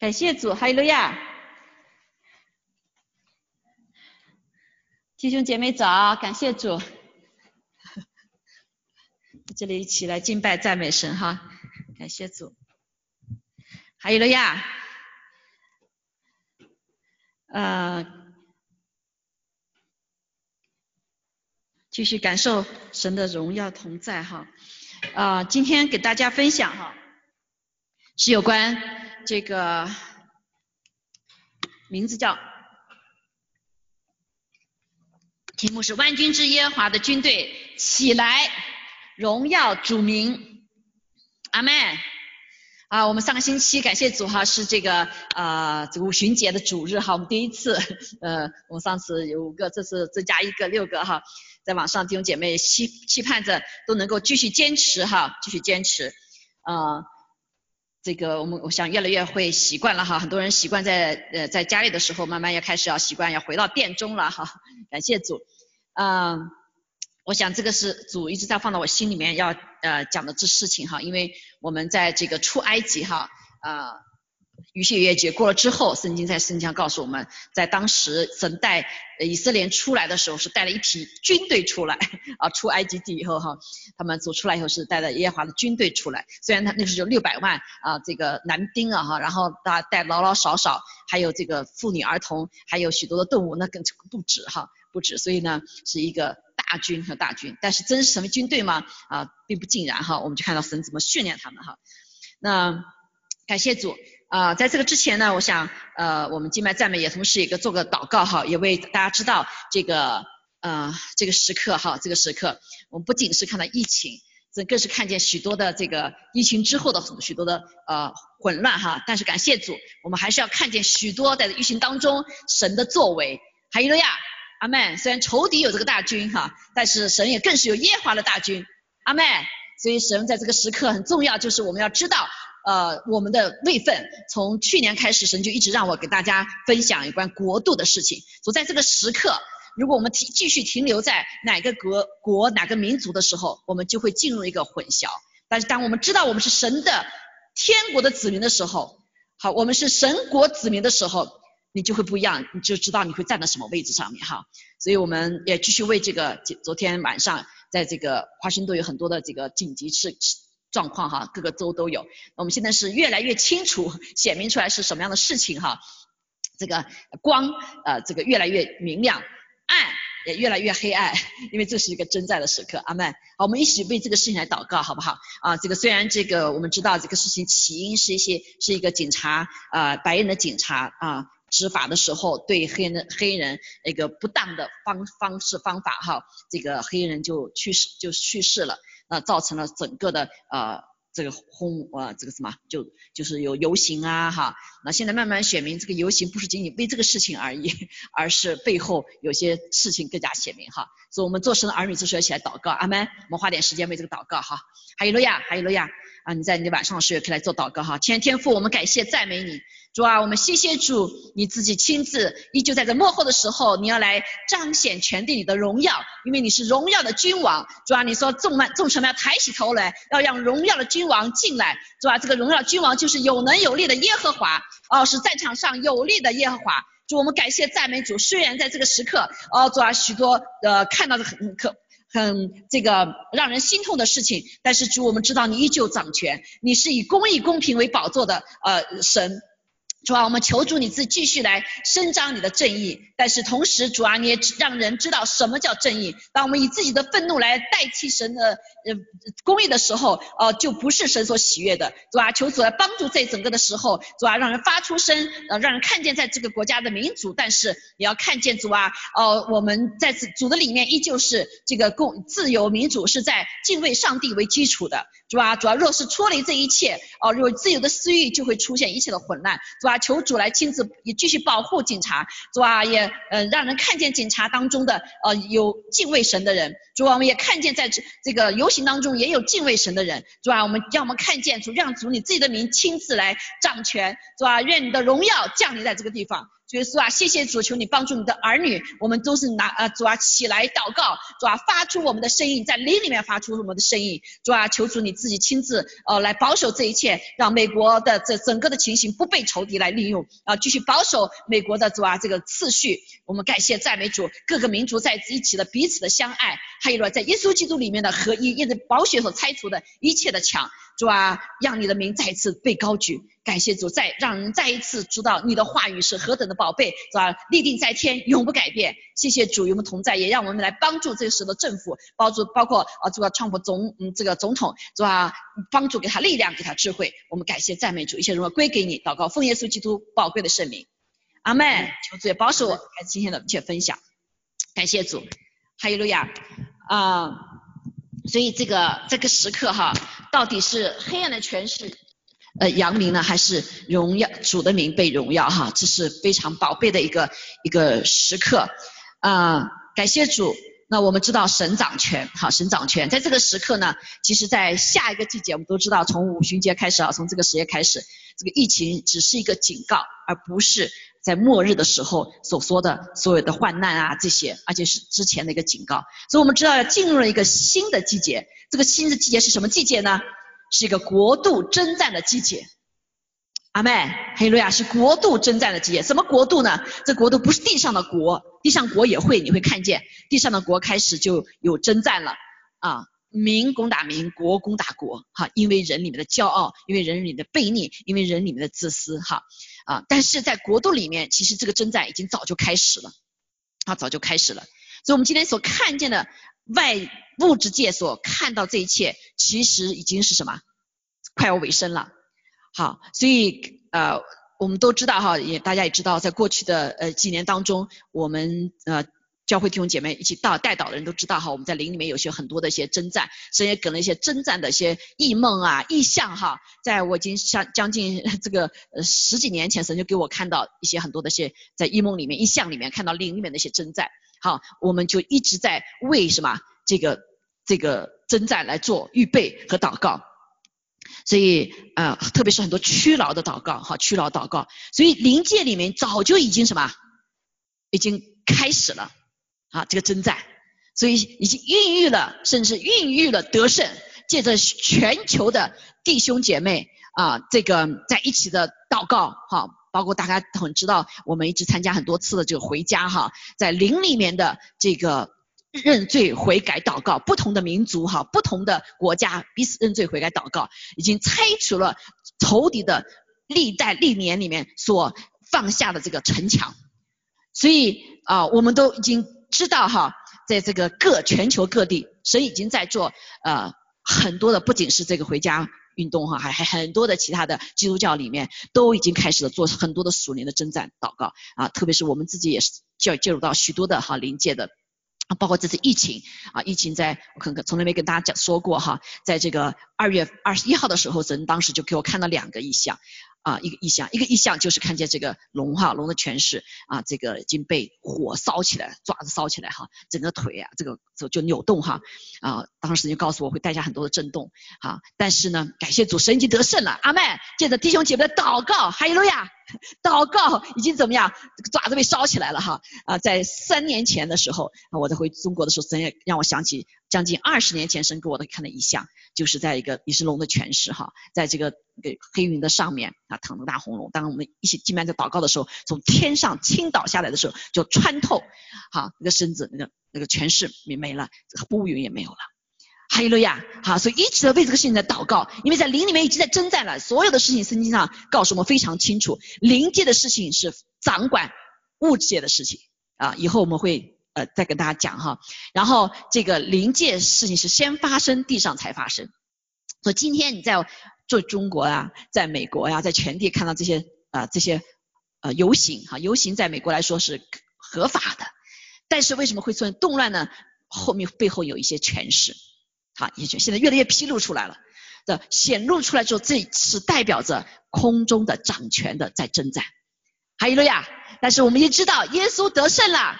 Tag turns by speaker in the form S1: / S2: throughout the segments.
S1: 感谢主，哈利路亚！弟兄姐妹早，感谢主，这里一起来敬拜赞美神哈，感谢主，哈利路亚！呃，继续感受神的荣耀同在哈，啊，今天给大家分享哈，是有关这个名字叫，题目是万军之耶和华的军队起来，荣耀主名，阿门。啊，我们上个星期感谢主哈，是这个啊五旬节的主日哈，我们第一次，呃，我们上次有五个，这次增加一个六个哈，在网上弟兄姐妹期期盼着都能够继续坚持哈，继续坚持，啊，这个我们我想越来越会习惯了哈，很多人习惯在呃在家里的时候，慢慢要开始要习惯要回到店中了哈，感谢主，嗯。我想这个是主一直在放到我心里面要呃讲的这事情哈，因为我们在这个出埃及哈啊，逾越越节过了之后，圣经在圣经上告诉我们在当时神带以色列出来的时候是带了一批军队出来啊，出埃及地以后哈，他们走出来以后是带着耶和华的军队出来，虽然他那时候有六百万啊这个男丁啊哈，然后他带老老少少，还有这个妇女儿童，还有许多的动物，那更不止哈不止，所以呢是一个。大军和大军，但是真是什么军队吗？啊，并不尽然哈。我们就看到神怎么训练他们哈。那感谢主啊，在这个之前呢，我想呃，我们敬拜赞美也同时一个做个祷告哈，也为大家知道这个呃这个时刻哈，这个时刻我们不仅是看到疫情，这更是看见许多的这个疫情之后的许多的呃混乱哈。但是感谢主，我们还是要看见许多在疫情当中神的作为。哈利路亚。阿门，虽然仇敌有这个大军哈，但是神也更是有耶华的大军。阿门，所以神在这个时刻很重要，就是我们要知道呃我们的位份。从去年开始，神就一直让我给大家分享有关国度的事情。所以在这个时刻，如果我们停继续停留在哪个国国哪个民族的时候，我们就会进入一个混淆。但是当我们知道我们是神的天国的子民的时候，好，我们是神国子民的时候。你就会不一样，你就知道你会站在什么位置上面哈。所以我们也继续为这个昨天晚上在这个华盛顿有很多的这个紧急事状况哈，各个州都有。我们现在是越来越清楚显明出来是什么样的事情哈。这个光呃这个越来越明亮，暗也越来越黑暗，因为这是一个真在的时刻。阿门。好，我们一起为这个事情来祷告好不好？啊，这个虽然这个我们知道这个事情起因是一些是一个警察啊白人的警察啊。执法的时候，对黑人黑人那个不当的方方式方法哈，这个黑人就去世就去世了，那造成了整个的呃这个轰呃这个什么就就是有游行啊哈，那现在慢慢显明这个游行不是仅仅为这个事情而已，而是背后有些事情更加显明哈，所以我们做神的儿女就是要起来祷告，阿门，我们花点时间为这个祷告哈，还有路亚，还有路亚。啊，你在你晚上的时候也可以来做祷告哈，天天父，我们感谢赞美你。主啊，我们谢谢主，你自己亲自依旧在这幕后的时候，你要来彰显全地里的荣耀，因为你是荣耀的君王。主啊，你说众万众臣们要抬起头来，要让荣耀的君王进来。主啊，这个荣耀君王就是有能有力的耶和华，哦，是战场上有力的耶和华。主，我们感谢赞美主。虽然在这个时刻，哦，主啊，许多呃看到的很可很这个让人心痛的事情，但是主，我们知道你依旧掌权，你是以公义公平为宝座的呃神。主啊，我们求主你自继续来伸张你的正义，但是同时主啊，你也让人知道什么叫正义。当我们以自己的愤怒来代替神的呃公义的时候，呃，就不是神所喜悦的。主啊，求主来帮助这整个的时候，主啊，让人发出声，呃，让人看见在这个国家的民主，但是也要看见主啊，呃，我们在主的里面依旧是这个共自由民主是在敬畏上帝为基础的。主啊，主啊，若是脱离这一切，哦，有自由的私欲，就会出现一切的混乱。主啊，求主来亲自也继续保护警察。主啊，也嗯让人看见警察当中的呃有敬畏神的人。主啊，我们也看见在这这个游行当中也有敬畏神的人。主啊，我们让我们看见主让主你自己的名亲自来掌权。主啊，愿你的荣耀降临在这个地方。主耶稣啊，谢谢主，求你帮助你的儿女，我们都是拿啊主啊起来祷告，主啊发出我们的声音，在灵里面发出我们的声音，主啊求主你自己亲自呃来保守这一切，让美国的这整个的情形不被仇敌来利用啊，继续保守美国的主啊这个次序。我们感谢赞美主，各个民族在一起的彼此的相爱，还有了在耶稣基督里面的合一，因着宝血所拆除的一切的墙。主啊，让你的名再次被高举，感谢主，再让人再一次知道你的话语是何等的宝贝，是吧？立定在天，永不改变。谢谢主与我们同在，也让我们来帮助这时的政府，帮助包括啊这个川普总嗯这个总统，是吧？帮助给他力量，给他智慧。我们感谢赞美主，一切荣耀归给你。祷告奉耶稣基督宝贵的圣名，阿门。求主也保守我，开始今天的一切分享。感谢主，哈利路亚啊！所以这个这个时刻哈。到底是黑暗的权势呃扬名呢，还是荣耀主的名被荣耀哈？这是非常宝贝的一个一个时刻啊！感谢主。那我们知道神掌权，好，神掌权。在这个时刻呢，其实，在下一个季节，我们都知道从五旬节开始啊，从这个时节开始，这个疫情只是一个警告，而不是在末日的时候所说的所有的患难啊这些，而且是之前的一个警告。所以我们知道要进入了一个新的季节。这个新的季节是什么季节呢？是一个国度征战的季节。阿妹，黑路亚是国度征战的季节。什么国度呢？这国度不是地上的国，地上国也会，你会看见地上的国开始就有征战了啊，民攻打民，国攻打国，哈，因为人里面的骄傲，因为人里面的悖逆，因为人里面的自私，哈啊，但是在国度里面，其实这个征战已经早就开始了，啊，早就开始了。所以我们今天所看见的。外物质界所看到这一切，其实已经是什么？快要尾声了。好，所以呃，我们都知道哈，也大家也知道，在过去的呃几年当中，我们呃教会弟兄姐妹一起到带导的人都知道哈，我们在灵里面有些很多的一些征战，神也给了一些征战的一些异梦啊、异象哈。在我已经像将近这个呃十几年前，神就给我看到一些很多的一些在异梦里面、异象里面看到灵里面的一些征战。好，我们就一直在为什么这个这个征战来做预备和祷告，所以呃，特别是很多屈劳的祷告，哈，屈劳祷告，所以灵界里面早就已经什么，已经开始了啊，这个征战，所以已经孕育了，甚至孕育了得胜，借着全球的弟兄姐妹啊，这个在一起的祷告，哈。包括大家很知道，我们一直参加很多次的这个回家哈，在灵里面的这个认罪悔改祷告，不同的民族哈，不同的国家彼此认罪悔改祷告，已经拆除了仇敌的历代历年里面所放下的这个城墙，所以啊，我们都已经知道哈，在这个各全球各地，神已经在做呃很多的，不仅是这个回家。运动哈，还还很多的其他的基督教里面都已经开始了做很多的属灵的征战祷告啊，特别是我们自己也是介介入到许多的哈灵界的，包括这次疫情啊，疫情在我看看从来没跟大家讲说过哈，在这个二月二十一号的时候，神当时就给我看了两个意向。啊，一个意象，一个意象就是看见这个龙哈，龙的权势啊，这个已经被火烧起来，爪子烧起来哈，整个腿啊，这个就就扭动哈啊，当时就告诉我会带下很多的震动哈，但是呢，感谢主，神已经得胜了，阿妹，借着弟兄姐妹的祷告，哈利路亚。祷告已经怎么样？这个爪子被烧起来了哈啊！在三年前的时候，我在回中国的时候，神也让我想起将近二十年前神给我的看的一象，就是在一个也是龙的权势哈，在这个个黑云的上面啊，躺着大红龙。当我们一起进班在祷告的时候，从天上倾倒下来的时候，就穿透好那个身子，那个那个权势没没了，乌云也没有了。哈利路亚，好，所以一直在为这个事情在祷告，因为在灵里面已经在征战了，所有的事情圣经上告诉我们非常清楚，灵界的事情是掌管物质界的事情啊，以后我们会再跟大家讲哈，然后这个临界事情是先发生，地上才发生，所以今天你在做中国呀，在美国呀，在全地看到这些啊这些呃游行哈，游行在美国来说是合法的，但是为什么会出现动乱呢？后面背后有一些权势。啊，也就现在越来越披露出来了，的显露出来之后，这是代表着空中的掌权的在征战，哈利路亚。但是我们也知道，耶稣得胜了，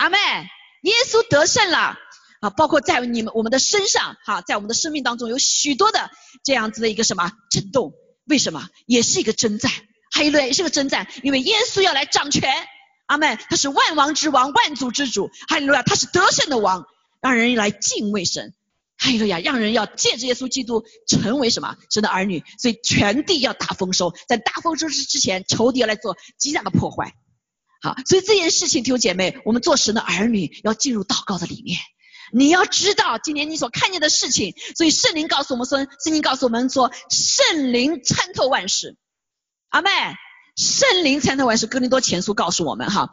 S1: 阿妹，耶稣得胜了。啊！包括在你们我们的身上，哈，在我们的生命当中有许多的这样子的一个什么震动？为什么？也是一个征战，哈利路亚也是个征战，因为耶稣要来掌权，阿妹，他是万王之王，万族之主，哈利路亚，他是得胜的王，让人来敬畏神，哈利路亚，让人要借着耶稣基督成为什么？神的儿女，所以全地要大丰收，在大丰收之之前，仇敌要来做极大的破坏，好，所以这件事情，弟兄姐妹，我们做神的儿女要进入祷告的里面，你要知道今年你所看见的事情，所以圣灵告诉我们说，圣经告诉我们说，圣灵参透万事，阿妹。圣灵参透万事，哥林多前书告诉我们哈，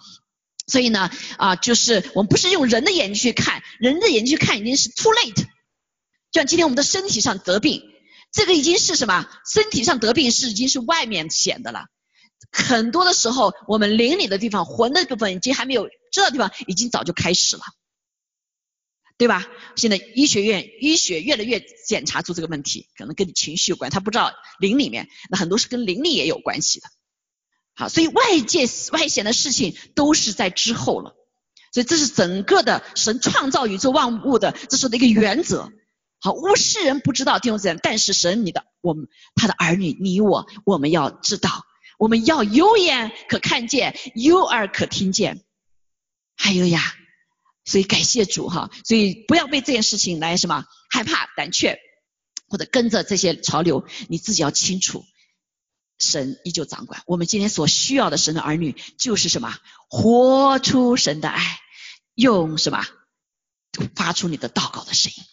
S1: 所以呢啊，就是我们不是用人的眼睛去看，人的眼睛去看已经是 too late。就像今天我们的身体上得病，这个已经是什么？身体上得病是已经是外面显的了。很多的时候，我们灵里的地方、魂的部分已经还没有知道地方，已经早就开始了，对吧？现在医学院医学越来越检查出这个问题，可能跟你情绪有关，他不知道灵里面，那很多是跟灵力也有关系的。好，所以外界外显的事情都是在之后了，所以这是整个的神创造宇宙万物的这是的一个原则。好，无世人不知道弟兄姊妹，但是神你的我们他的儿女你我我们要知道，我们要有眼可看见，有耳可听见。还有呀，所以感谢主哈，所以不要被这件事情来什么害怕胆怯，或者跟着这些潮流，你自己要清楚。神依旧掌管。我们今天所需要的神的儿女，就是什么？活出神的爱，用什么？发出你的祷告的声音。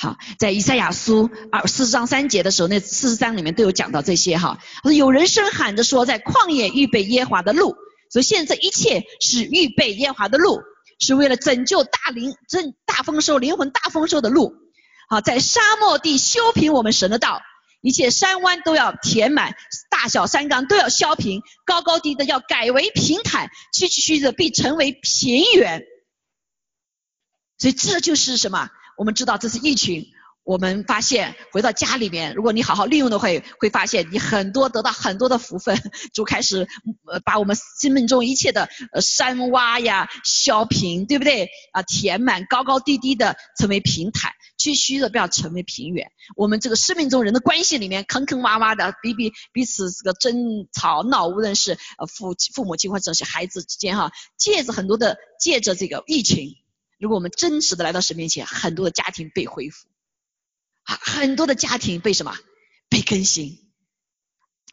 S1: 好，在以赛亚书二四十章三节的时候，那四十章里面都有讲到这些哈。有人声喊着说，在旷野预备耶华的路。所以现在一切是预备耶华的路，是为了拯救大灵、正大丰收、灵魂大丰收的路。好，在沙漠地修平我们神的道。一切山湾都要填满，大小山冈都要削平，高高低的要改为平坦，崎岖曲折必成为平原。所以这就是什么？我们知道这是疫情。我们发现回到家里面，如果你好好利用的话，会发现你很多得到很多的福分，就开始呃把我们生命中一切的呃山洼呀削平，对不对？啊，填满高高低低的成为平坦，区区的不要成为平原。我们这个生命中人的关系里面坑坑洼洼的，彼彼彼此这个争吵闹，无论是呃父父母亲或者是孩子之间哈，借着很多的借着这个疫情，如果我们真实的来到神面前，很多的家庭被恢复。啊很多的家庭被什么被更新，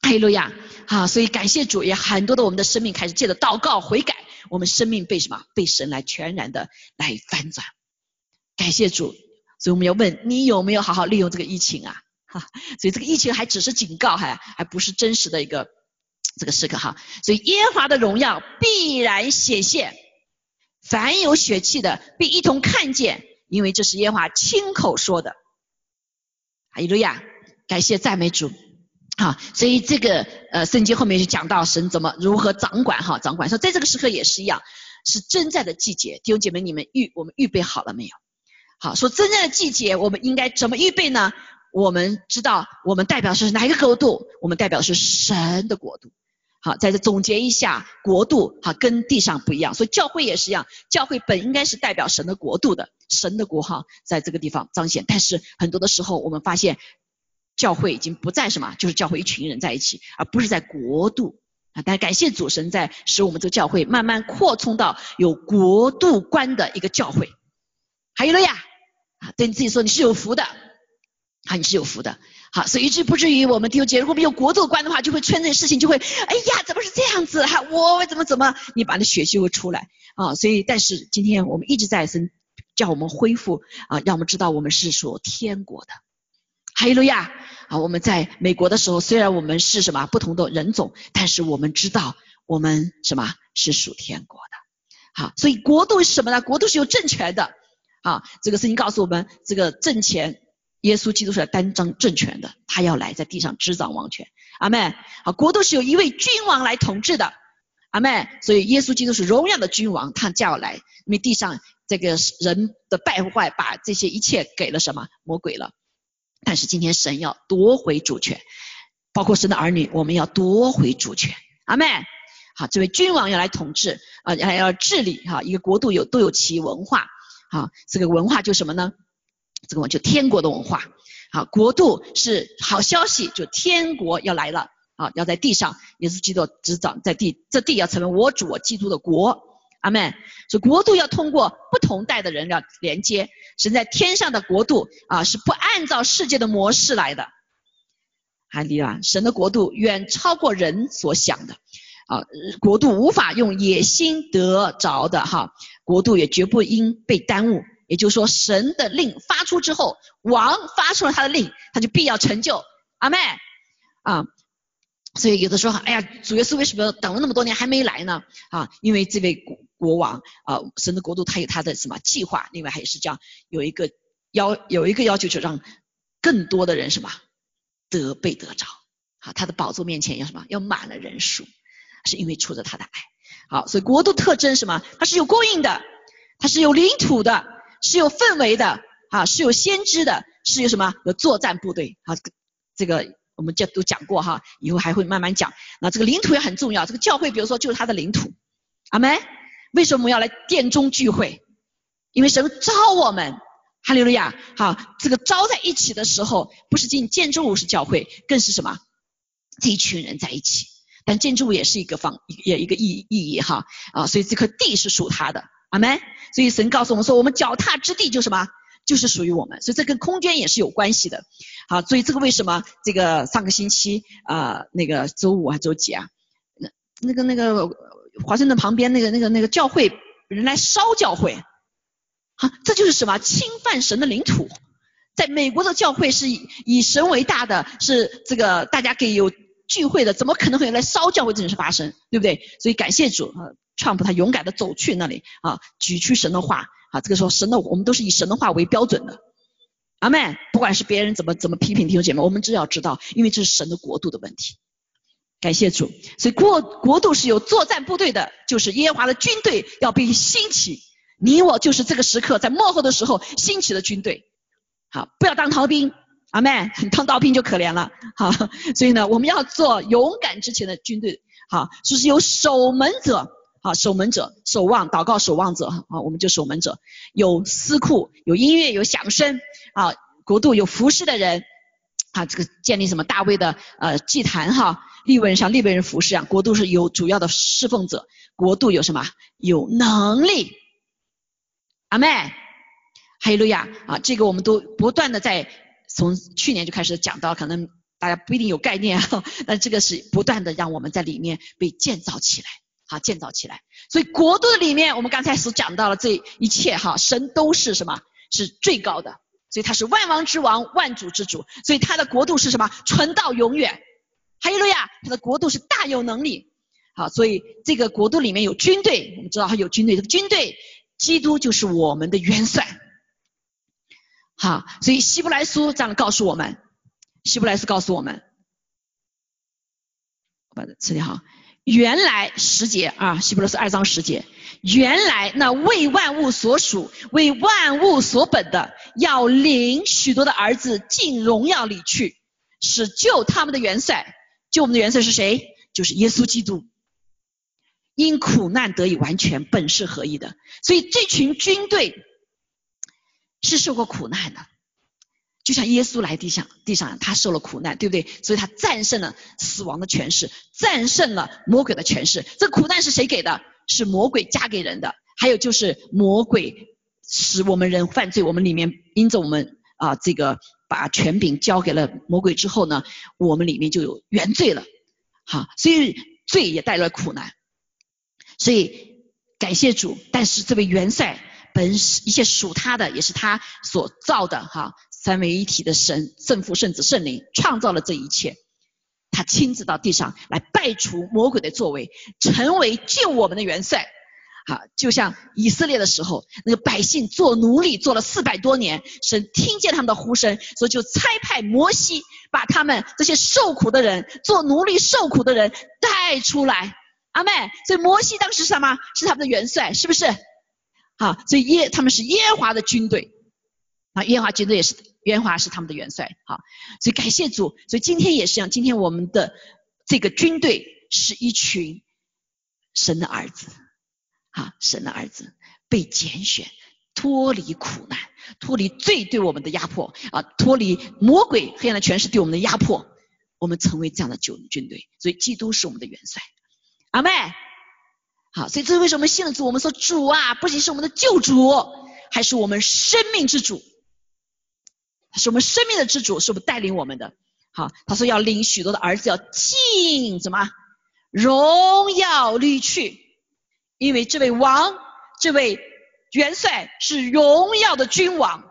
S1: 哈利路亚！好，所以感谢主，也很多的我们的生命开始借着祷告悔改，我们生命被什么被神来全然的来翻转。感谢主，所以我们要问你有没有好好利用这个疫情啊？哈，所以这个疫情还只是警告，还还不是真实的一个这个时刻哈。所以耶和华的荣耀必然显现，凡有血气的必一同看见，因为这是耶和华亲口说的。阿利路亚，感谢赞美主，好，所以这个呃圣经后面就讲到神怎么如何掌管哈，掌管说在这个时刻也是一样，是征战的季节，弟兄姐妹你们预我们预备好了没有？好，说征战的季节我们应该怎么预备呢？我们知道我们代表是哪一个国度？我们代表是神的国度。好，在这总结一下，国度哈跟地上不一样，所以教会也是一样，教会本应该是代表神的国度的，神的国哈在这个地方彰显。但是很多的时候，我们发现教会已经不在什么，就是教会一群人在一起，而不是在国度啊。但感谢主神在使我们这个教会慢慢扩充到有国度观的一个教会。还有了呀，啊，对你自己说你是有福的，啊，你是有福的。好，所以至不至于我们弟兄姐妹，如果我们有国度观的话，就会出现这事情，就会，哎呀，怎么是这样子？哈，我怎么怎么，你把那血气会出来啊？所以，但是今天我们一直在生，叫我们恢复啊，让我们知道我们是属天国的。哈利路亚啊！我们在美国的时候，虽然我们是什么不同的人种，但是我们知道我们什么是属天国的。好，所以国度是什么呢？国度是有政权的。啊，这个圣经告诉我们，这个政权。耶稣基督是来担当政权的，他要来在地上执掌王权。阿妹，好，国度是由一位君王来统治的。阿妹，所以耶稣基督是荣耀的君王，他叫来，因为地上这个人的败坏，把这些一切给了什么魔鬼了。但是今天神要夺回主权，包括神的儿女，我们要夺回主权。阿妹，好，这位君王要来统治啊，要要治理哈，一个国度有都有其文化，好，这个文化就什么呢？这个就天国的文化，好，国度是好消息，就天国要来了，啊，要在地上，耶稣基督执掌在地，这地要成为我主我基督的国，阿门。所以国度要通过不同代的人要连接，神在天上的国度啊是不按照世界的模式来的，哈利啊，神的国度远超过人所想的。啊，国度无法用野心得着的。哈，国度也绝不应被耽误。也就是说，神的令发出之后，王发出了他的令，他就必要成就，阿妹啊。所以有的时候，哎呀，主耶稣为什么等了那么多年还没来呢？啊，因为这位国国王啊，神的国度他有他的什么计划？另外还是样，有一个要有一个要求，就让更多的人什么得被得着。好，他的宝座面前要什么？要满了人数，是因为出着他的爱。好，所以国度特征什么？它是有供应的，它是有领土的，是有氛围的，啊，是有先知的，是有什么？有作战部队。好，这个。我们这都讲过哈，以后还会慢慢讲。那这个领土也很重要，这个教会比如说就是它的领土，阿门。为什么我们要来殿中聚会？因为神招我们，哈利路亚。好，这个招在一起的时候，不是进建筑物是教会，更是什么？这一群人在一起。但建筑物也是一个方，也一个意意义哈啊。所以这块地是属他的，阿门。所以神告诉我们说，我们脚踏之地就什么？就是属于我们。所以这跟空间也是有关系的。好，所以这个为什么这个上个星期啊，那个周五还周几啊？那那个那个华盛顿旁边那个那个那个教会人来烧教会，好，这就是什么侵犯神的领土？在美国的教会是以以神为大的，是这个大家可以有聚会的，怎么可能会有来烧教会这件事发生？对不对？所以感谢主啊，川普他勇敢的走去那里啊，举出神的话啊，这个时候神的我们都是以神的话为标准的。阿妹，不管是别人怎么怎么批评弟兄姐妹，我们只要知道，因为这是神的国度的问题。感谢主，所以国国度是有作战部队的，就是耶和华的军队要被兴起。你我就是这个时刻在幕后的时候兴起的军队。好，不要当逃兵，阿妹，当刀兵就可怜了。好，所以呢，我们要做勇敢之前的军队。好，就是有守门者，好，守门者，守望，祷告，守望者，好，我们就守门者。有司库，有音乐，有响声。啊，国度有服侍的人，啊，这个建立什么大卫的呃祭坛哈，立位人像利未人服侍啊，国度是有主要的侍奉者，国度有什么有能力，阿妹，哈利路亚啊，这个我们都不断的在从去年就开始讲到，可能大家不一定有概念啊，但这个是不断的让我们在里面被建造起来，好建造起来，所以国度的里面，我们刚才所讲到了这一切哈，神都是什么是最高的。所以他是万王之王，万主之主，所以他的国度是什么？存到永远。哈利路亚，他的国度是大有能力。好，所以这个国度里面有军队，我们知道他有军队，这个军队，基督就是我们的元帅。好，所以希伯来书这样告诉我们，希伯来书告诉我们，我把它吃掉哈。原来十节啊，希伯来书二章十节，原来那为万物所属、为万物所本的，要领许多的儿子进荣耀里去，使救他们的元帅。救我们的元帅是谁？就是耶稣基督。因苦难得以完全，本是合一的。所以这群军队是受过苦难的。就像耶稣来地上，地上他受了苦难，对不对？所以他战胜了死亡的权势，战胜了魔鬼的权势。这苦难是谁给的？是魔鬼加给人的。还有就是魔鬼使我们人犯罪，我们里面因着我们啊这个把权柄交给了魔鬼之后呢，我们里面就有原罪了。好，所以罪也带来苦难。所以感谢主，但是这位元帅本是一切属他的，也是他所造的哈。三位一体的神，圣父、圣子、圣灵创造了这一切，他亲自到地上来败除魔鬼的作为，成为救我们的元帅。好，就像以色列的时候，那个百姓做奴隶做了四百多年，神听见他们的呼声，所以就差派摩西把他们这些受苦的人、做奴隶受苦的人带出来。阿妹，所以摩西当时是什么？是他们的元帅，是不是？好，所以耶他们是耶和华的军队啊，耶和华军队也是。元华是他们的元帅，好，所以感谢主，所以今天也是一样，今天我们的这个军队是一群神的儿子，啊，神的儿子被拣选，脱离苦难，脱离罪对我们的压迫，啊，脱离魔鬼黑暗的权势对我们的压迫，我们成为这样的军军队。所以基督是我们的元帅。阿妹，好，所以这是为什么信了主，我们说主啊，不仅是我们的救主，还是我们生命之主，是我们生命的之主，是我们带领我们的。好，他说要领许多的儿子要进什么荣耀里去，因为这位王，这位元帅是荣耀的君王。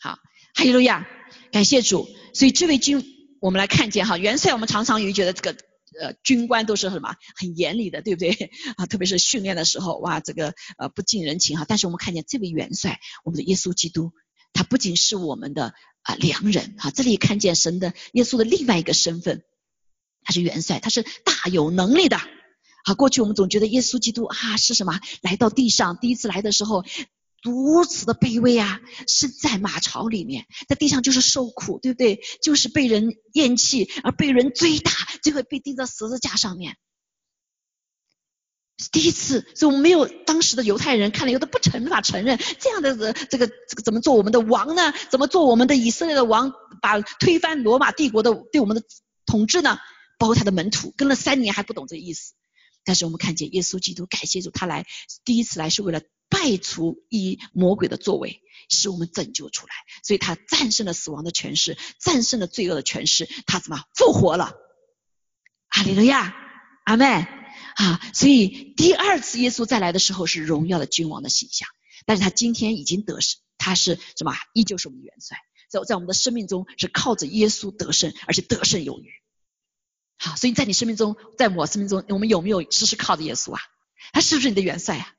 S1: 好，哈利路亚，感谢主。所以这位君，我们来看见哈，元帅我们常常也觉得这个呃军官都是什么很严厉的，对不对 啊？特别是训练的时候，哇，这个呃不近人情哈。但是我们看见这位元帅，我们的耶稣基督。他不仅是我们的啊良人哈，这里看见神的耶稣的另外一个身份，他是元帅，他是大有能力的。啊，过去我们总觉得耶稣基督啊是什么？来到地上第一次来的时候如此的卑微啊，是在马槽里面，在地上就是受苦，对不对？就是被人厌弃，而被人追打，最后被钉在十字架上面。第一次，所以我们没有当时的犹太人看了有的不承法承认这样的这个这个怎么做我们的王呢？怎么做我们的以色列的王？把推翻罗马帝国的对我们的统治呢？包括他的门徒跟了三年还不懂这意思。但是我们看见耶稣基督感谢主，他来第一次来是为了败除一魔鬼的作为，使我们拯救出来。所以他战胜了死亡的权势，战胜了罪恶的权势，他怎么复活了？哈利路亚，阿门。啊，所以第二次耶稣再来的时候是荣耀的君王的形象，但是他今天已经得胜，他是什么？依旧是我们的元帅，在在我们的生命中是靠着耶稣得胜，而且得胜有余。好，所以在你生命中，在我生命中，我们有没有时时靠着耶稣啊？他是不是你的元帅啊？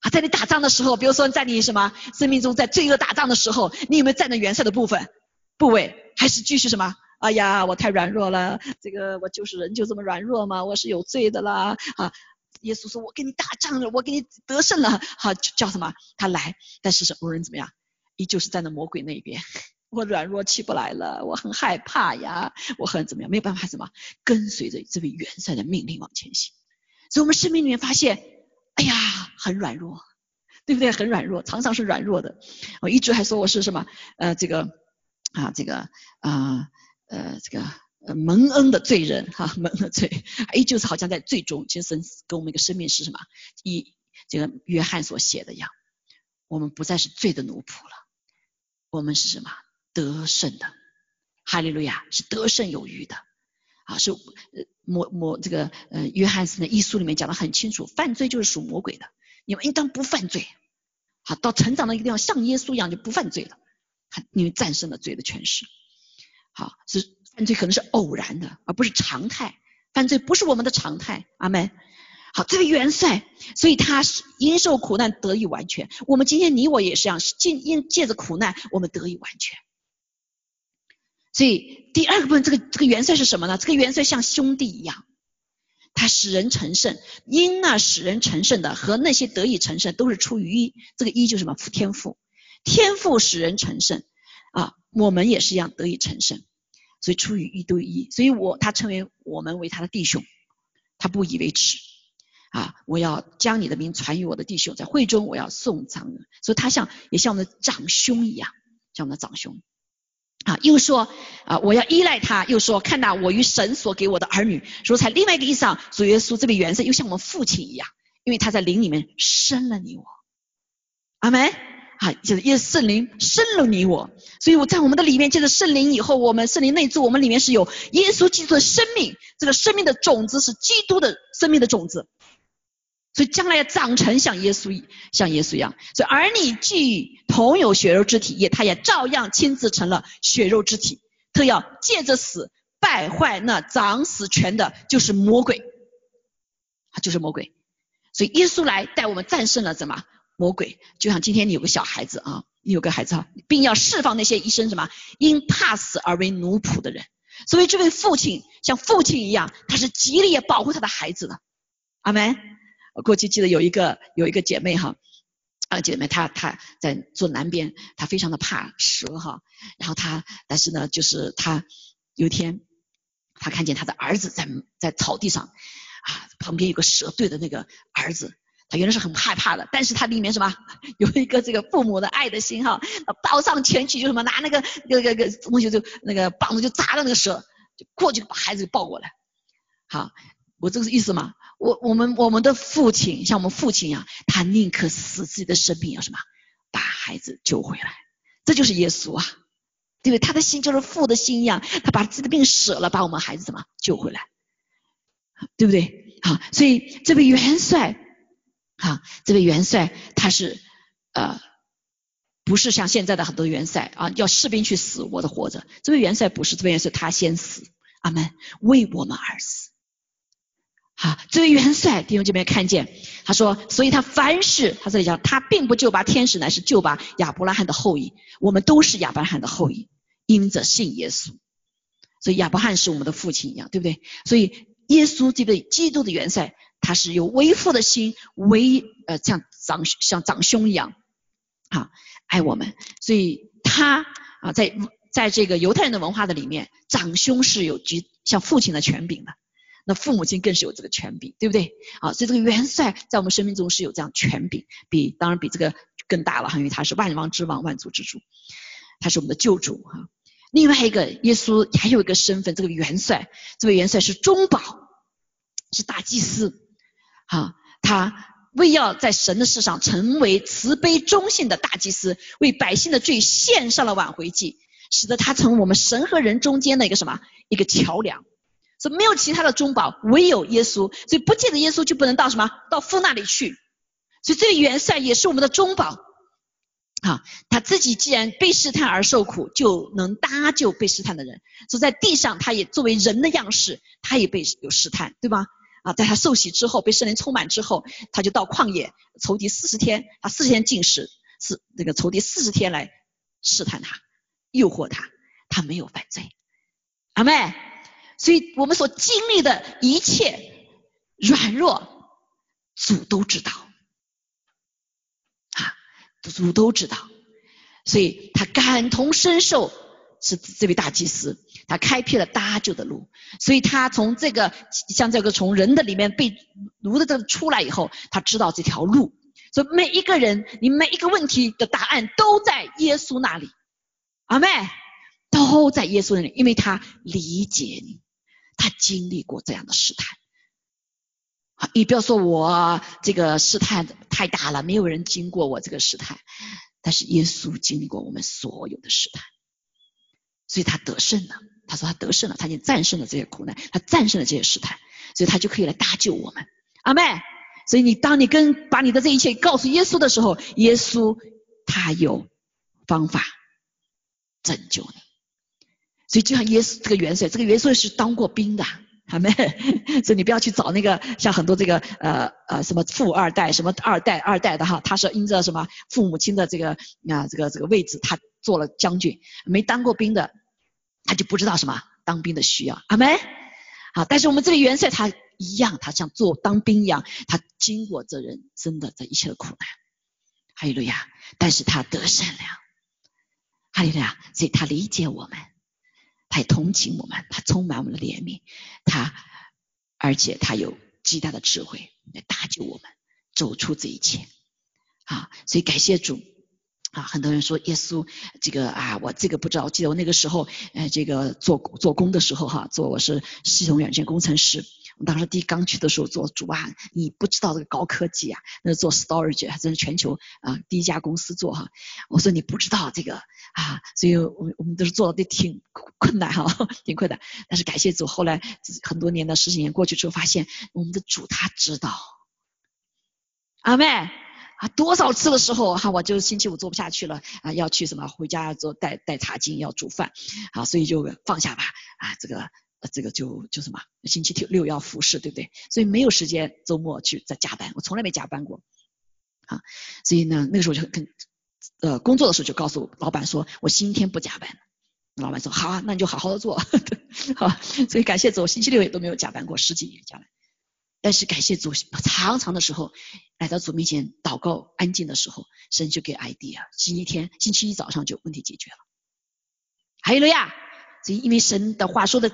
S1: 啊，在你打仗的时候，比如说在你什么生命中，在罪恶打仗的时候，你有没有站在元帅的部分部位，还是继续什么？哎呀，我太软弱了，这个我就是人就这么软弱嘛，我是有罪的啦啊！耶稣说，我给你打仗了，我给你得胜了，好叫什么？他来，但是什么人怎么样？依旧是站在魔鬼那一边，我软弱起不来了，我很害怕呀，我很怎么样？没有办法什么？跟随着这位元帅的命令往前行。所以我们生命里面发现，哎呀，很软弱，对不对？很软弱，常常是软弱的。我一直还说我是什么？呃，这个啊，这个啊。呃，这个呃蒙恩的罪人哈，蒙恩的罪，依旧是好像在最终，其实神给我们一个生命是什么？以这个约翰所写的一样，我们不再是罪的奴仆了，我们是什么？得胜的，哈利路亚，是得胜有余的啊，是魔魔这个呃约翰斯的医书里面讲的很清楚，犯罪就是属魔鬼的，你们应当不犯罪，好，到成长的一个地方，像耶稣一样就不犯罪了，因为战胜了罪的权势。好，是犯罪可能是偶然的，而不是常态。犯罪不是我们的常态，阿门。好，这位元帅，所以他是因受苦难得以完全。我们今天你我也是一样，是借因借着苦难，我们得以完全。所以第二个部分，这个这个元帅是什么呢？这个元帅像兄弟一样，他使人成圣。因那使人成圣的和那些得以成圣，都是出于一，这个一就是什么？天赋，天赋使人成圣啊。我们也是一样得以成圣，所以出于一对一，所以我他称为我们为他的弟兄，他不以为耻啊！我要将你的名传于我的弟兄，在会中我要送葬所以他像也像我们的长兄一样，像我们的长兄啊！又说啊，我要依赖他，又说看到我与神所给我的儿女，所以才另外一个意思上，主耶稣这位元帅又像我们父亲一样，因为他在灵里面生了你我，阿门。啊，就是因为圣灵生了你我，所以我在我们的里面，借着圣灵以后，我们圣灵内住，我们里面是有耶稣基督的生命，这个生命的种子是基督的生命的种子，所以将来要长成像耶稣一像耶稣一样。所以儿女既同有血肉之体，也他也照样亲自成了血肉之体，特要借着死败坏那掌死权的，就是魔鬼，他，就是魔鬼。所以耶稣来带我们战胜了什么？魔鬼就像今天你有个小孩子啊，你有个孩子啊，并要释放那些一生什么因怕死而为奴仆的人。所以这位父亲像父亲一样，他是极力保护他的孩子的。阿门。我过去记得有一个有一个姐妹哈，啊姐妹她她在做南边，她非常的怕蛇哈，然后她但是呢就是她有一天她看见她的儿子在在草地上啊旁边有个蛇对着那个儿子。他原来是很害怕的，但是他里面什么有一个这个父母的爱的心哈，抱上前去就什么拿那个那个那个东西就那个棒子就扎到那个蛇，就过去把孩子抱过来。好，我这个意思嘛，我我们我们的父亲像我们父亲一样，他宁可死自己的生命要什么把孩子救回来，这就是耶稣啊，对不对？他的心就是父的心一样，他把自己的病舍了，把我们孩子怎么救回来，对不对？好，所以这位元帅。啊，这位元帅他是呃，不是像现在的很多元帅啊，要士兵去死，我的活着。这位元帅不是，这位元帅他先死，阿门，为我们而死。好，这位元帅弟兄姐妹看见，他说，所以他凡事他这里讲，他并不救拔天使，乃是救拔亚伯拉罕的后裔。我们都是亚伯拉罕的后裔，因着信耶稣。所以亚伯拉罕是我们的父亲一样，对不对？所以耶稣这位基督的元帅。他是有为父的心，为呃像长像长兄一样，啊爱我们，所以他啊在在这个犹太人的文化的里面，长兄是有举像父亲的权柄的，那父母亲更是有这个权柄，对不对？啊，所以这个元帅在我们生命中是有这样权柄，比当然比这个更大了哈，因为他是万王之王，万族之主，他是我们的救主哈。另外一个耶稣还有一个身份，这个元帅，这位元帅是中保，是大祭司。啊，他为要在神的世上成为慈悲忠信的大祭司，为百姓的罪献上了挽回祭，使得他成为我们神和人中间的一个什么一个桥梁。所以没有其他的中保，唯有耶稣。所以不借着耶稣就不能到什么到父那里去。所以这个元帅也是我们的中保。啊，他自己既然被试探而受苦，就能搭救被试探的人。所以在地上，他也作为人的样式，他也被有试探，对吧？啊，在他受洗之后，被圣灵充满之后，他就到旷野仇敌四十天，他四十天进食，是那个仇敌四十天来试探他，诱惑他，他没有犯罪，阿妹，所以我们所经历的一切软弱，主都知道，啊，主都知道，所以他感同身受。是这位大祭司，他开辟了搭救的路，所以他从这个像这个从人的里面被奴的这出来以后，他知道这条路，所以每一个人，你每一个问题的答案都在耶稣那里，阿妹都在耶稣那里，因为他理解你，他经历过这样的试探，好，你不要说我这个试探太大了，没有人经过我这个试探，但是耶稣经历过我们所有的试探。所以他得胜了，他说他得胜了，他已经战胜了这些苦难，他战胜了这些试探，所以他就可以来搭救我们，阿妹。所以你当你跟把你的这一切告诉耶稣的时候，耶稣他有方法拯救你。所以就像耶稣这个元帅，这个元帅是当过兵的，阿妹。所以你不要去找那个像很多这个呃呃什么富二代，什么二代二代的哈，他是因着什么父母亲的这个啊这个这个位置，他做了将军，没当过兵的。他就不知道什么当兵的需要，阿门。好，但是我们这个元帅他一样，他像做当兵一样，他经过这人生的这一切的苦难，哈利路亚。但是他得善良，哈利路亚。所以他理解我们，他也同情我们，他充满我们的怜悯，他而且他有极大的智慧来搭救我们，走出这一切。啊，所以感谢主。啊，很多人说耶稣这个啊，我这个不知道。我记得我那个时候，呃，这个做做工的时候哈，做我是系统软件工程师。我当时第一刚去的时候做主啊，你不知道这个高科技啊，那是做 storage，还真是全球啊第一家公司做哈。我说你不知道这个啊，所以我我们都是做的挺困难哈，挺困难。但是感谢主，后来很多年的十几年过去之后，发现我们的主他知道，阿妹。啊，多少次的时候哈，我就星期五做不下去了啊，要去什么回家做带带茶巾，要煮饭啊，所以就放下吧啊，这个这个就就什么星期六要服侍，对不对？所以没有时间周末去再加班，我从来没加班过啊，所以呢，那个时候就跟呃工作的时候就告诉老板说，我星期天不加班。老板说好啊，那你就好好的做 好，所以感谢主，我星期六也都没有加班过，十几年加班。但是感谢主，常常的时候来到主面前祷告，安静的时候，神就给 idea。星期天、星期一早上就问题解决了。还有了呀，所以因为神的话说的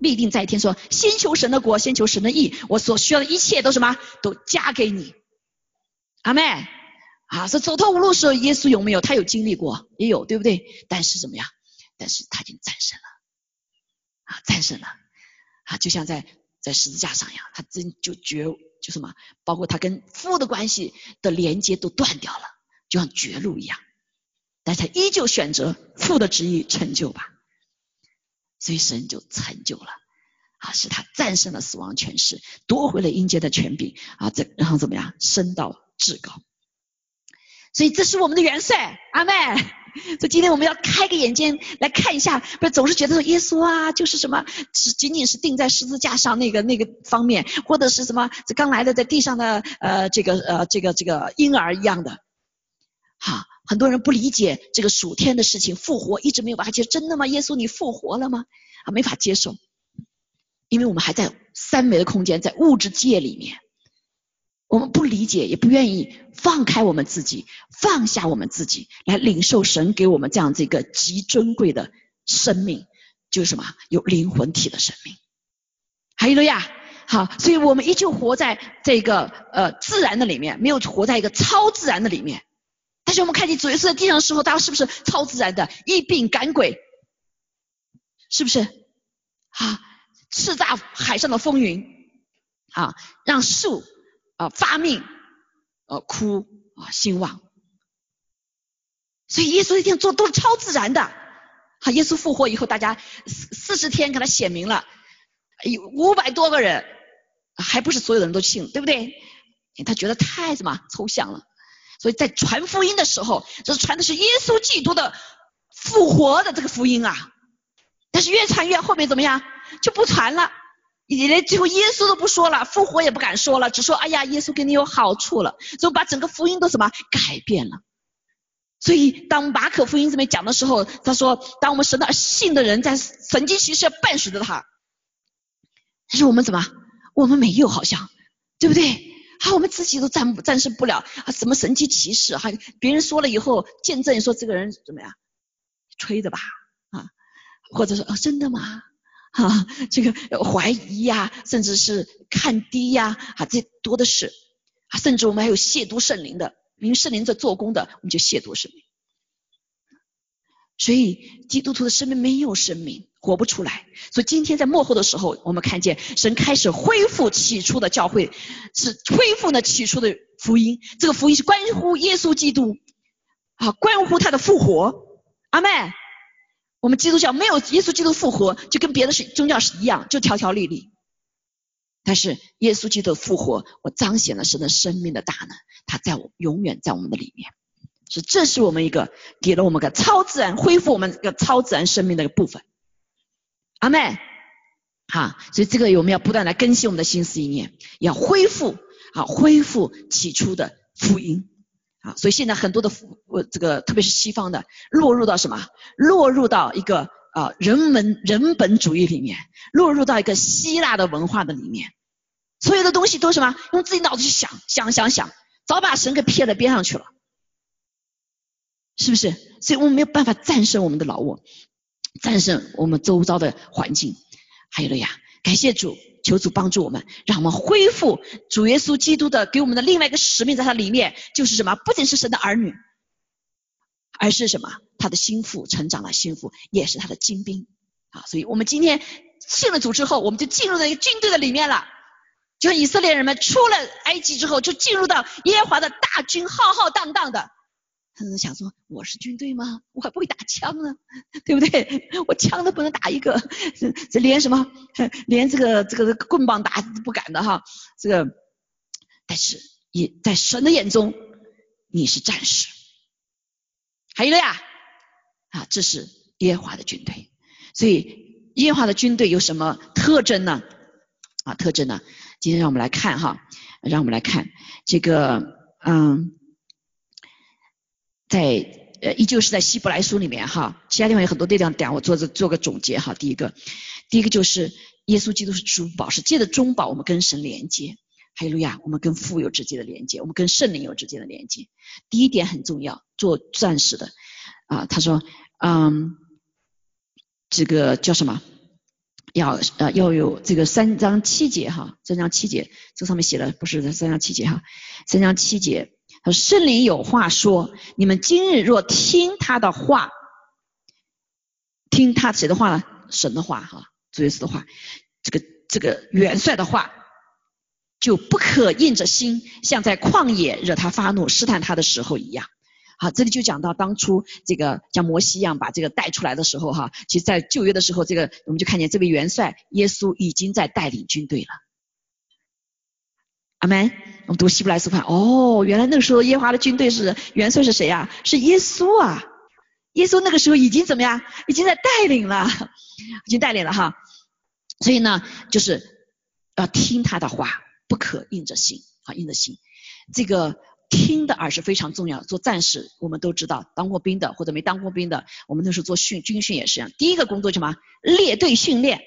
S1: 立定在天，说先求神的国，先求神的义，我所需要的一切都什么，都加给你。阿妹啊，说走投无路时候，耶稣有没有？他有经历过，也有，对不对？但是怎么样？但是他已经战胜了啊，战胜了啊，就像在在十字架上一样，他真就绝就什么，包括他跟父的关系的连接都断掉了，就像绝路一样。但他依旧选择父的旨意成就吧，所以神就成就了啊，使他战胜了死亡权势，夺回了阴间的权柄啊，这然后怎么样升到至高？所以这是我们的元帅，阿妹。所以今天我们要开个眼睛来看一下，不是总是觉得说耶稣啊，就是什么只仅仅是钉在十字架上那个那个方面，或者是什么这刚来的在地上的呃这个呃这个这个婴儿一样的，哈。很多人不理解这个属天的事情，复活一直没有把它接真的吗？耶稣你复活了吗？啊，没法接受，因为我们还在三维的空间，在物质界里面，我们不理解，也不愿意放开我们自己，放下我们自己，来领受神给我们这样子一个极尊贵的生命，就是什么有灵魂体的生命。还有了呀，好，所以我们依旧活在这个呃自然的里面，没有活在一个超自然的里面。但是我们看见主耶稣在地上的时候，他是不是超自然的？一病赶鬼，是不是？啊，叱咤海上的风云，啊，让树啊发命，呃枯啊兴旺。所以耶稣一定做都是超自然的。好，耶稣复活以后，大家四四十天给他显明了，有五百多个人，还不是所有的人都信，对不对？他觉得太什么抽象了。所以在传福音的时候，这传的是耶稣基督的复活的这个福音啊。但是越传越后面怎么样，就不传了，你连最后耶稣都不说了，复活也不敢说了，只说哎呀，耶稣给你有好处了，所以把整个福音都什么改变了。所以当马可福音这边讲的时候，他说，当我们神的信的人在神经其实伴随着他，但是我们怎么，我们没有好像，对不对？啊，我们自己都战战胜不了啊！什么神奇骑士？哈，别人说了以后见证说这个人怎么样？吹的吧？啊，或者说啊，真的吗？啊，这个怀疑呀，甚至是看低呀，啊，这多的是啊，甚至我们还有亵渎圣灵的，因为圣灵在做工的，我们就亵渎圣灵。所以基督徒的生命没有生命，活不出来。所以今天在幕后的时候，我们看见神开始恢复起初的教会，是恢复呢起初的福音。这个福音是关乎耶稣基督啊，关乎他的复活。阿妹，我们基督教没有耶稣基督复活，就跟别的是宗教是一样，就条条立立。但是耶稣基督复活，我彰显了神的生命的大能，他在我永远在我们的里面。是，这是我们一个给了我们个超自然恢复我们个超自然生命的一个部分。阿妹，哈，所以这个我们要不断来更新我们的心思意念，要恢复啊，恢复起初的福音啊。所以现在很多的呃这个特别是西方的落入到什么？落入到一个啊人文人本主义里面，落入到一个希腊的文化的里面，所有的东西都什么？用自己脑子去想想想想，早把神给撇在边上去了。是不是？所以我们没有办法战胜我们的老我，战胜我们周遭的环境。还有了呀，感谢主，求主帮助我们，让我们恢复主耶稣基督的给我们的另外一个使命，在它里面就是什么？不仅是神的儿女，而是什么？他的心腹成长了，心腹也是他的精兵啊！所以我们今天信了主之后，我们就进入了一个军队的里面了。就像以色列人们出了埃及之后，就进入到耶和华的大军，浩浩荡荡的。他是想说，我是军队吗？我还不会打枪呢，对不对？我枪都不能打一个，这这连什么，连这个这个棍棒打都不敢的哈。这个，但是也在神的眼中，你是战士。还有了呀，啊，这是耶和华的军队。所以耶和华的军队有什么特征呢？啊，特征呢？今天让我们来看哈，让我们来看这个，嗯。在呃，依旧是在希伯来书里面哈，其他地方有很多地方点，我做做做个总结哈。第一个，第一个就是耶稣基督是珠宝，是借着中宝我们跟神连接，还有路亚，我们跟父有直接的连接，我们跟圣灵有直接的连接。第一点很重要，做钻石的啊，他说，嗯，这个叫什么？要呃要有这个三章七节哈，三章七节，这上面写的不是三章七节哈，三章七节。他说圣灵有话说，你们今日若听他的话，听他谁的话呢？神的话哈，主耶稣的话，这个这个元帅的话，就不可硬着心，像在旷野惹他发怒试探他的时候一样。好，这里就讲到当初这个像摩西一样把这个带出来的时候哈，其实在旧约的时候，这个我们就看见这位元帅耶稣已经在带领军队了。阿门。我们读希伯来书看，哦，原来那个时候耶华的军队是元帅是谁呀？是耶稣啊！耶稣那个时候已经怎么样？已经在带领了，已经带领了哈。所以呢，就是要听他的话，不可硬着心啊，硬着心。这个听的耳是非常重要。做战士，我们都知道，当过兵的或者没当过兵的，我们那时候做训军训也是一样。第一个工作什么？列队训练。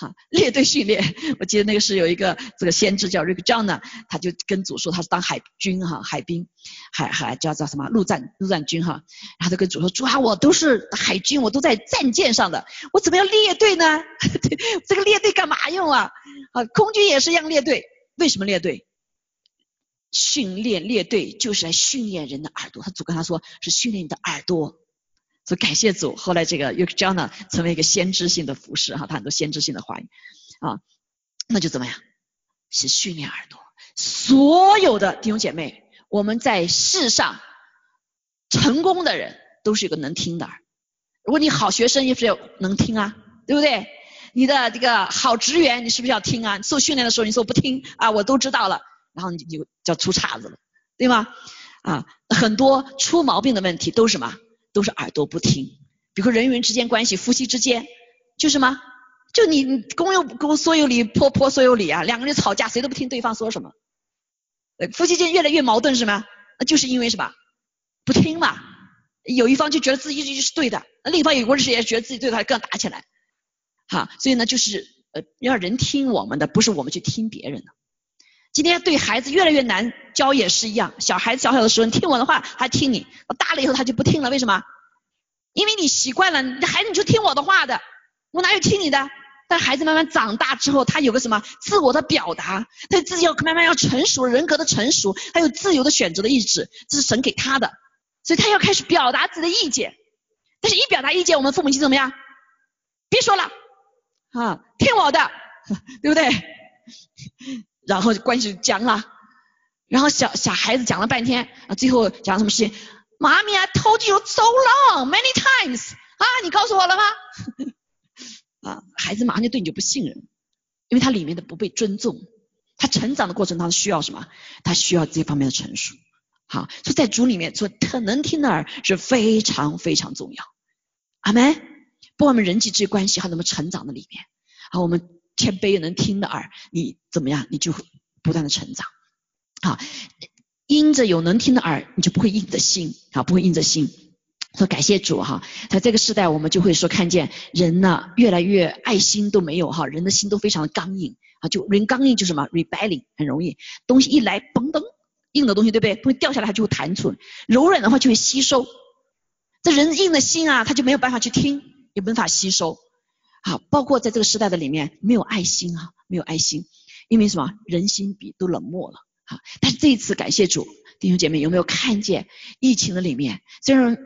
S1: 哈，列队训练，我记得那个是有一个这个先知叫 Rick John 呢，他就跟主说他是当海军哈，海兵，海海叫叫什么陆战陆战军哈，然后他跟主说主啊，我都是海军，我都在战舰上的，我怎么要列队呢？这个列队干嘛用啊？啊，空军也是一样列队，为什么列队？训练列队就是来训练人的耳朵，他主跟他说是训练你的耳朵。所以感谢主，后来这个 y u k j a n a 成为一个先知性的服饰哈，他很多先知性的话语啊，那就怎么样？是训练耳朵。所有的弟兄姐妹，我们在世上成功的人都是一个能听的耳。如果你好学生，是不是要能听啊？对不对？你的这个好职员，你是不是要听啊？受训练的时候你说不听啊，我都知道了，然后你就叫出岔子了，对吗？啊，很多出毛病的问题都是什么？都是耳朵不听，比如说人与人之间关系，夫妻之间，就什么，就你公有公所有理，婆婆所有理啊，两个人吵架，谁都不听对方说什么，呃，夫妻间越来越矛盾是什么？那就是因为什么？不听嘛，有一方就觉得自己就是对的，那另一方有时也觉得自己对的，更打起来，哈，所以呢，就是呃，要人听我们的，不是我们去听别人的。今天对孩子越来越难教也是一样，小孩子小小的时候你听我的话，他听你；大了以后他就不听了，为什么？因为你习惯了，孩子你就听我的话的，我哪有听你的？但孩子慢慢长大之后，他有个什么自我的表达，他自己要慢慢要成熟，人格的成熟，还有自由的选择的意志，这是神给他的，所以他要开始表达自己的意见。但是一表达意见，我们父母亲怎么样？别说了啊，听我的，对不对？然后关系就僵了，然后小小孩子讲了半天啊，最后讲什么事情？妈咪，I told you so long many times 啊，你告诉我了吗？啊，孩子马上就对你就不信任，因为他里面的不被尊重，他成长的过程当中需要什么？他需要这方面的成熟。好，所以在主里面说，特能听的耳是非常非常重要。阿门。不管我们人际之间关系还怎么成长的里面，好，我们。谦卑又能听的耳，你怎么样？你就不断的成长。好，因着有能听的耳，你就不会硬着心，啊，不会硬着心。说感谢主哈，在这个时代，我们就会说看见人呢越来越爱心都没有哈，人的心都非常的刚硬啊，就人刚硬就什么？rebellion 很容易，东西一来嘣噔，硬的东西对不对？东西掉下来它就会弹出，柔软的话就会吸收。这人硬的心啊，他就没有办法去听，也没法吸收。好，包括在这个时代的里面，没有爱心啊，没有爱心，因为什么？人心比都冷漠了。哈，但是这一次感谢主，弟兄姐妹有没有看见疫情的里面？虽然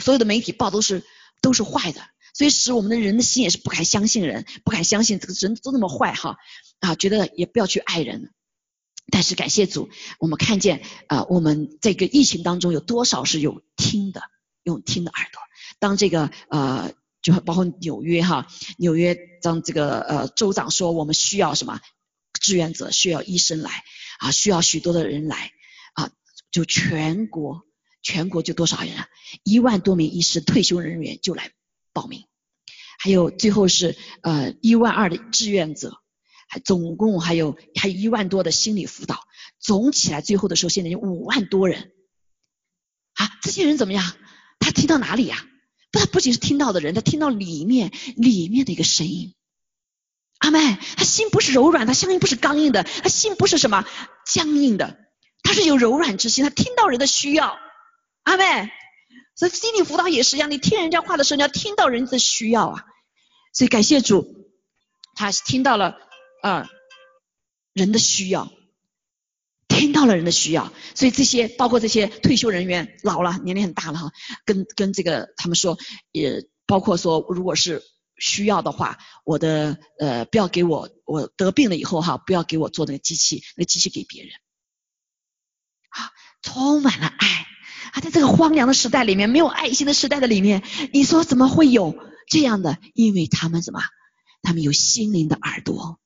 S1: 所有的媒体报都是都是坏的，所以使我们的人的心也是不敢相信人，不敢相信这个人都那么坏哈啊，觉得也不要去爱人。但是感谢主，我们看见啊，我们这个疫情当中有多少是有听的，有听的耳朵？当这个呃。就包括纽约哈，纽约当这个呃州长说我们需要什么志愿者，需要医生来啊，需要许多的人来啊，就全国全国就多少人啊，一万多名医师退休人员就来报名，还有最后是呃一万二的志愿者，还总共还有还有一万多的心理辅导，总起来最后的时候现在有五万多人啊，这些人怎么样？他听到哪里呀？他不仅是听到的人，他听到里面里面的一个声音。阿妹，他心不是柔软，他声音不是刚硬的，他心不是什么僵硬的，他是有柔软之心，他听到人的需要。阿妹，所以心理辅导也是一样，你听人家话的时候，你要听到人的需要啊。所以感谢主，他听到了啊人的需要。听到了人的需要，所以这些包括这些退休人员老了，年龄很大了哈，跟跟这个他们说，也包括说，如果是需要的话，我的呃不要给我，我得病了以后哈，不要给我做那个机器，那机器给别人，啊，充满了爱，啊，在这个荒凉的时代里面，没有爱心的时代的里面，你说怎么会有这样的？因为他们什么？他们有心灵的耳朵，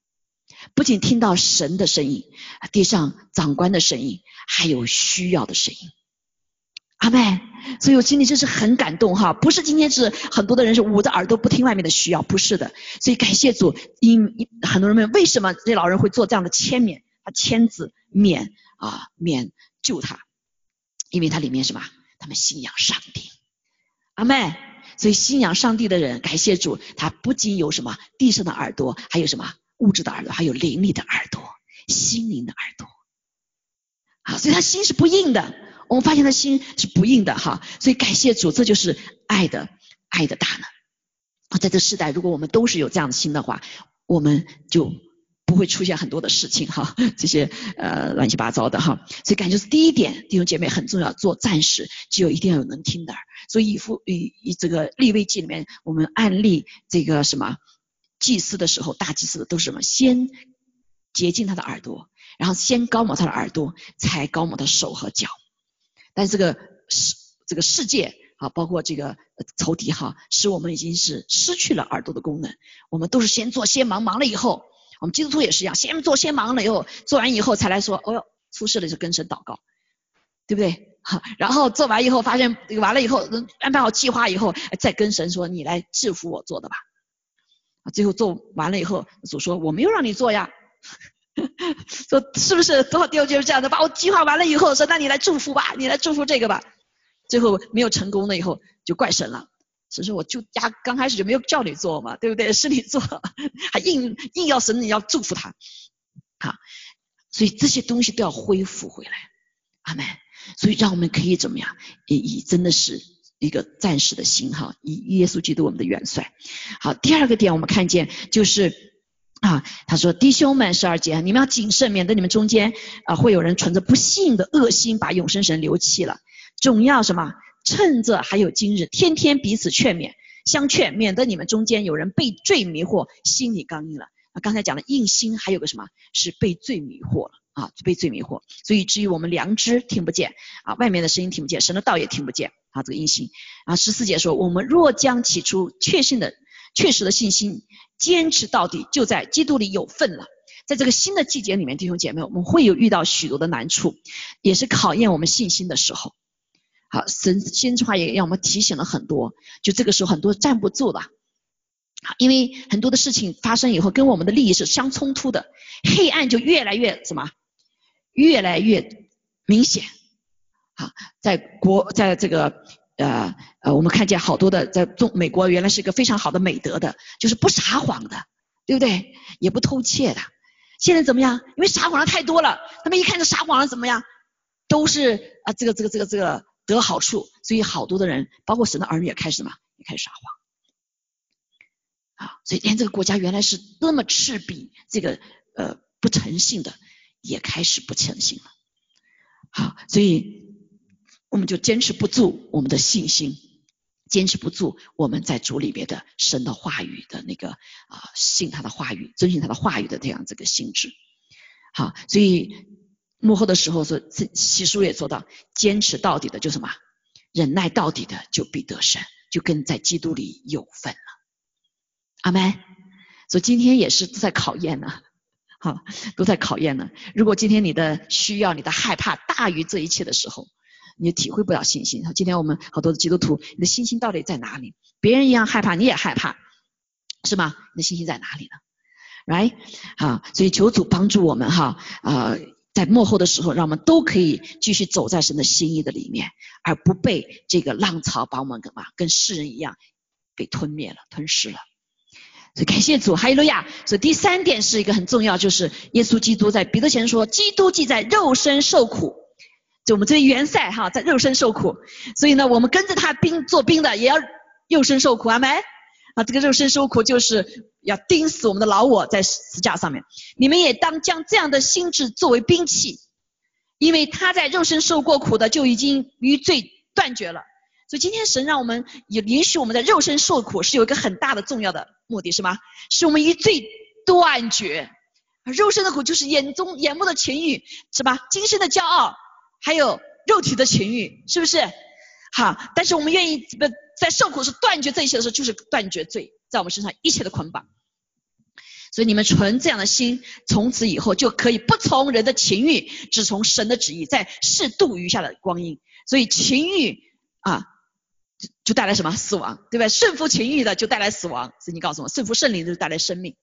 S1: 不仅听到神的声音，地上长官的声音，还有需要的声音。阿妹，所以我心里真是很感动哈，不是今天是很多的人是捂着耳朵不听外面的需要，不是的。所以感谢主，因很多人问为什么这老人会做这样的签免，他签字免啊免救他，因为他里面什么？他们信仰上帝。阿妹，所以信仰上帝的人，感谢主，他不仅有什么地上的耳朵，还有什么物质的耳朵，还有灵里的耳朵，心灵的耳朵。好，所以他心是不硬的。我们发现他心是不硬的哈，所以感谢主，这就是爱的爱的大能。啊，在这时代，如果我们都是有这样的心的话，我们就不会出现很多的事情哈，这些呃乱七八糟的哈。所以感觉是第一点，弟兄姐妹很重要，做战士就一定要有能听的耳。所以以父以以这个立位记里面，我们案例这个什么祭司的时候，大祭司的都是什么？先洁净他的耳朵，然后先高抹他的耳朵，才高抹他的手和脚。但这个世这个世界啊，包括这个仇敌哈，使我们已经是失去了耳朵的功能。我们都是先做先忙，忙了以后，我们基督徒也是一样，先做先忙了以后，做完以后才来说，哦哟，出事了就跟神祷告，对不对？哈，然后做完以后发现完了以后，安排好计划以后，再跟神说，你来制服我做的吧。最后做完了以后，主说我没有让你做呀。说是不是多少弟兄就是这样的？把我计划完了以后，说那你来祝福吧，你来祝福这个吧。最后没有成功了以后，就怪神了。所以说我就压刚开始就没有叫你做嘛，对不对？是你做，还硬硬要神你要祝福他。好，所以这些东西都要恢复回来。阿门。所以让我们可以怎么样？以以真的是一个战士的心哈，以耶稣基督我们的元帅。好，第二个点我们看见就是。啊，他说弟兄们，十二节，你们要谨慎，免得你们中间啊会有人存着不幸的恶心，把永生神留弃了。总要什么？趁着还有今日，天天彼此劝勉，相劝，免得你们中间有人被罪迷惑，心里刚硬了。啊，刚才讲的硬心，还有个什么？是被罪迷惑了啊，被罪迷惑。所以至于我们良知听不见啊，外面的声音听不见，神的道也听不见啊，这个音心啊。十四节说，我们若将起初确信的。确实的信心，坚持到底，就在基督里有份了。在这个新的季节里面，弟兄姐妹，我们会有遇到许多的难处，也是考验我们信心的时候。好，神先知话也让我们提醒了很多，就这个时候很多站不住了。好，因为很多的事情发生以后，跟我们的利益是相冲突的，黑暗就越来越什么，越来越明显。啊，在国，在这个。呃呃，我们看见好多的在中美国原来是一个非常好的美德的，就是不撒谎的，对不对？也不偷窃的。现在怎么样？因为撒谎的太多了，他们一看这撒谎的怎么样，都是啊这个这个这个这个得好处，所以好多的人，包括神的儿女也开始嘛，也开始撒谎。啊，所以连这个国家原来是那么赤壁，这个呃不诚信的，也开始不诚信了。好，所以。我们就坚持不住我们的信心，坚持不住我们在主里边的神的话语的那个啊，信他的话语，遵循他的话语的这样这个心智。好，所以幕后的时候说，西书也说到，坚持到底的就什么，忍耐到底的就必得胜，就跟在基督里有份了。阿门。所以今天也是在考验呢，好，都在考验呢。如果今天你的需要、你的害怕大于这一切的时候，你体会不了信心。今天我们好多的基督徒，你的信心到底在哪里？别人一样害怕，你也害怕，是吗？你的信心在哪里呢？Right？啊，所以求主帮助我们哈啊，在幕后的时候，让我们都可以继续走在神的心意的里面，而不被这个浪潮把我们干嘛？跟世人一样被吞灭了、吞噬了。所以感谢主，哈利路亚。所以第三点是一个很重要，就是耶稣基督在彼得前说，基督既在肉身受苦。就我们这些元帅哈，在肉身受苦，所以呢，我们跟着他兵做兵的，也要肉身受苦，阿门。啊，这个肉身受苦就是要钉死我们的老我在十字架上面。你们也当将这样的心智作为兵器，因为他在肉身受过苦的，就已经与罪断绝了。所以今天神让我们也允许我们在肉身受苦，是有一个很大的重要的目的，是吗？是我们与罪断绝。肉身的苦就是眼中眼目的情欲，是吧？今生的骄傲，还有肉体的情欲，是不是？好，但是我们愿意不在受苦是断绝这一切的时候，就是断绝罪在我们身上一切的捆绑。所以你们存这样的心，从此以后就可以不从人的情欲，只从神的旨意，在适度余下的光阴。所以情欲啊，就带来什么死亡，对吧？顺服情欲的就带来死亡。所以你告诉我，顺服圣灵的就带来生命。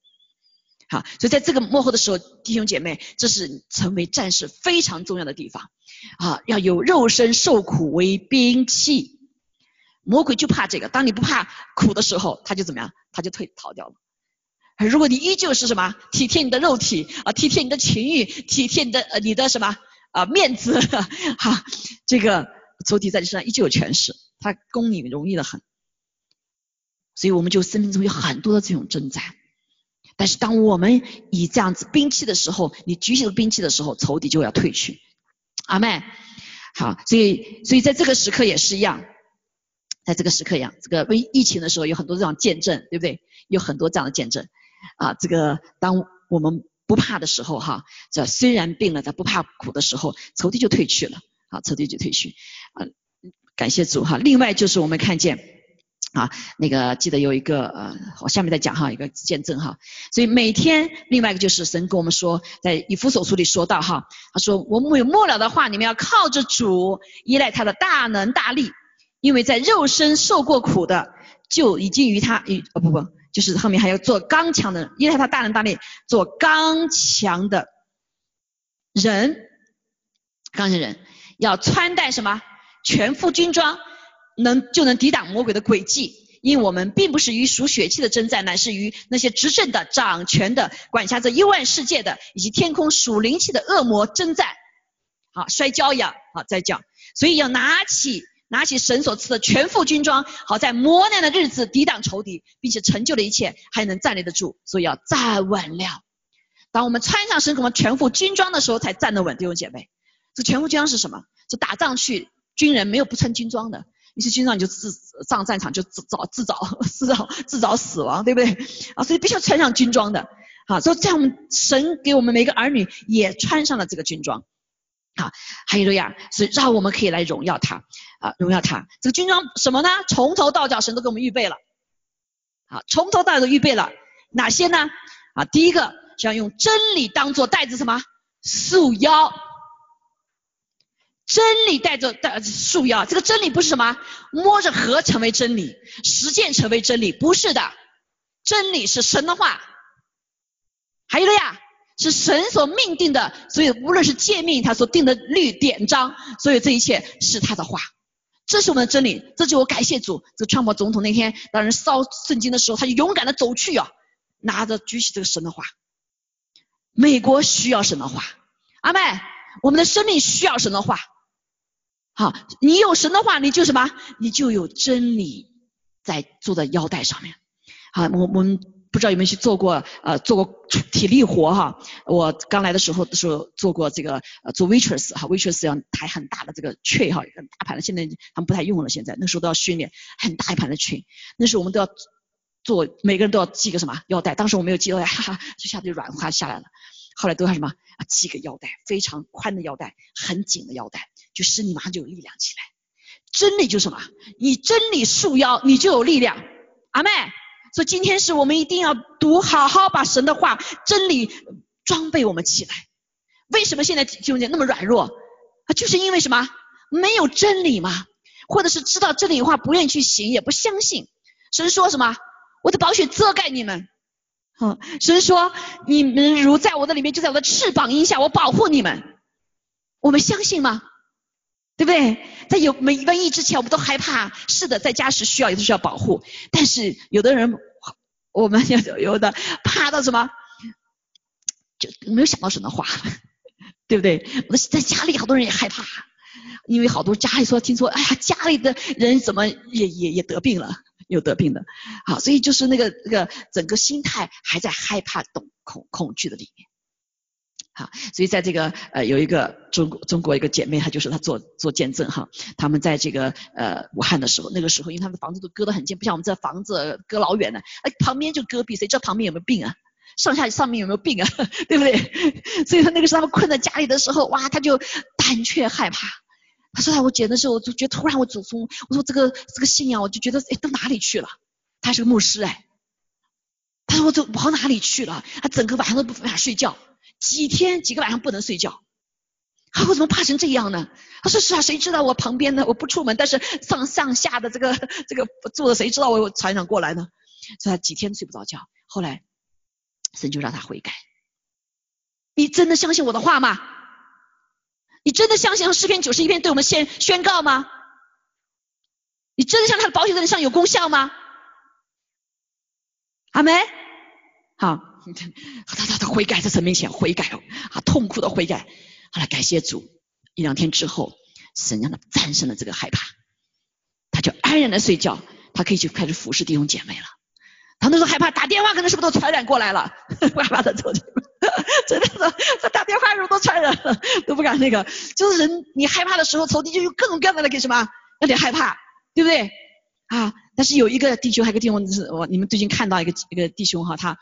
S1: 好，所以在这个幕后的时候，弟兄姐妹，这是成为战士非常重要的地方啊！要有肉身受苦为兵器，魔鬼就怕这个。当你不怕苦的时候，他就怎么样？他就退逃掉了。如果你依旧是什么体贴你的肉体啊，体贴你的情欲，体贴你的呃你的什么啊面子，哈，这个仇敌在你身上依旧有权势，他攻你容易的很。所以我们就生命中有很多的这种征战。但是当我们以这样子兵器的时候，你举起了兵器的时候，仇敌就要退去。阿妹，好，所以所以在这个时刻也是一样，在这个时刻一样，这个为疫情的时候有很多这样见证，对不对？有很多这样的见证啊。这个当我们不怕的时候，哈，这虽然病了，但不怕苦的时候，仇敌就退去了，好，仇敌就退去。啊，感谢主哈。另外就是我们看见。啊，那个记得有一个呃，我下面再讲哈，一个见证哈。所以每天另外一个就是神跟我们说，在以弗所书里说到哈，他说我们有末了的话，你们要靠着主，依赖他的大能大力，因为在肉身受过苦的，就已经与他与哦不不，就是后面还要做刚强的，依赖他大能大力，做刚强的人，刚强人要穿戴什么全副军装。能就能抵挡魔鬼的诡计，因为我们并不是与属血气的征战，乃是与那些执政的、掌权的、管辖着幽暗世界的，以及天空属灵气的恶魔征战。好，摔跤一样，好再讲。所以要拿起拿起神所赐的全副军装，好在磨难的日子抵挡仇敌，并且成就了一切，还能站立得住。所以要站稳了。当我们穿上神给我们全副军装的时候，才站得稳，弟兄姐妹。这全副军装是什么？就打仗去，军人没有不穿军装的。一些军装你就自上战场就自找自找 自找自找死亡，对不对？啊，所以必须要穿上军装的。好，所以在我们神给我们每个儿女也穿上了这个军装。好，还有路亚，所以让我们可以来荣耀他啊，荣耀他。这个军装什么呢？从头到脚神都给我们预备了。好，从头到脚都预备了哪些呢？啊，第一个是要用真理当做带子，什么束腰。真理带着带束腰，这个真理不是什么摸着河成为真理，实践成为真理，不是的。真理是神的话，还有了呀，是神所命定的，所以无论是诫命，他所定的律典章，所以这一切是他的话，这是我们的真理。这就我感谢主，这个川普总统那天让人烧圣经的时候，他就勇敢的走去啊，拿着举起这个神的话。美国需要神的话，阿妹，我们的生命需要神的话。好，你有神的话，你就什么？你就有真理在坐在腰带上面。好，我我们不知道有没有去做过呃做过体力活哈？我刚来的时候的时候做过这个呃做 waitress 哈，waitress 要抬很大的这个 tray 哈，很大盘的，现在他们不太用了。现在那时候都要训练很大一盘的 tray，那时候我们都要做，每个人都要系个什么腰带？当时我没有系腰带，哈哈，就下就软化下来了。后来都要什么啊？系个腰带，非常宽的腰带，很紧的腰带，就使你马上就有力量起来。真理就是什么？你真理束腰，你就有力量。阿妹，所以今天是我们一定要读，好好把神的话、真理装备我们起来。为什么现在兄弟那么软弱？啊，就是因为什么？没有真理嘛，或者是知道真理的话不愿意去行，也不相信。神说什么？我的宝血遮盖你们。嗯，神说你们如在我的里面，就在我的翅膀荫下，我保护你们。我们相信吗？对不对？在有没瘟疫之前，我们都害怕。是的，在家时需要也是需要保护。但是有的人，我们有有的怕到什么，就没有想到神的话，对不对？我在家里好多人也害怕，因为好多家里说听说，哎呀，家里的人怎么也也也得病了。有得病的，好，所以就是那个那个整个心态还在害怕、懂恐恐惧的里面。好，所以在这个呃有一个中国中国一个姐妹，她就是她做做见证哈，他们在这个呃武汉的时候，那个时候因为他们的房子都隔得很近，不像我们这房子隔老远的，哎旁边就隔壁，谁知道旁边有没有病啊？上下上面有没有病啊？对不对？所以他那个时候他们困在家里的时候，哇，他就胆怯害怕。他说：“我捡的时候，我就觉得突然我祖宗，我说这个这个信仰，我就觉得哎到哪里去了？他是个牧师哎，他说我走跑哪里去了？他整个晚上都不法睡觉，几天几个晚上不能睡觉。他我怎么怕成这样呢？他说是啊，谁知道我旁边呢？我不出门，但是上上下的这个这个坐的，谁知道我船长过来呢？所以他几天睡不着觉。后来神就让他悔改。你真的相信我的话吗？”你真的相信诗篇九十一篇对我们宣宣告吗？你真的相信他的保险在你上有功效吗？阿梅，好，他他他悔改在神面前悔改啊，痛苦的悔改。好了，感谢主，一两天之后，神让他战胜了这个害怕，他就安然的睡觉，他可以去开始服侍弟兄姐妹了。他那时候害怕打电话，可能是不是都传染过来了？害怕的走。真的是，他打电话的时候都传染了，都不敢那个。就是人，你害怕的时候，仇敌就用各种各样的来给什么，让你害怕，对不对？啊，但是有一个弟兄，还有个弟兄是，我你们最近看到一个一个弟兄哈，他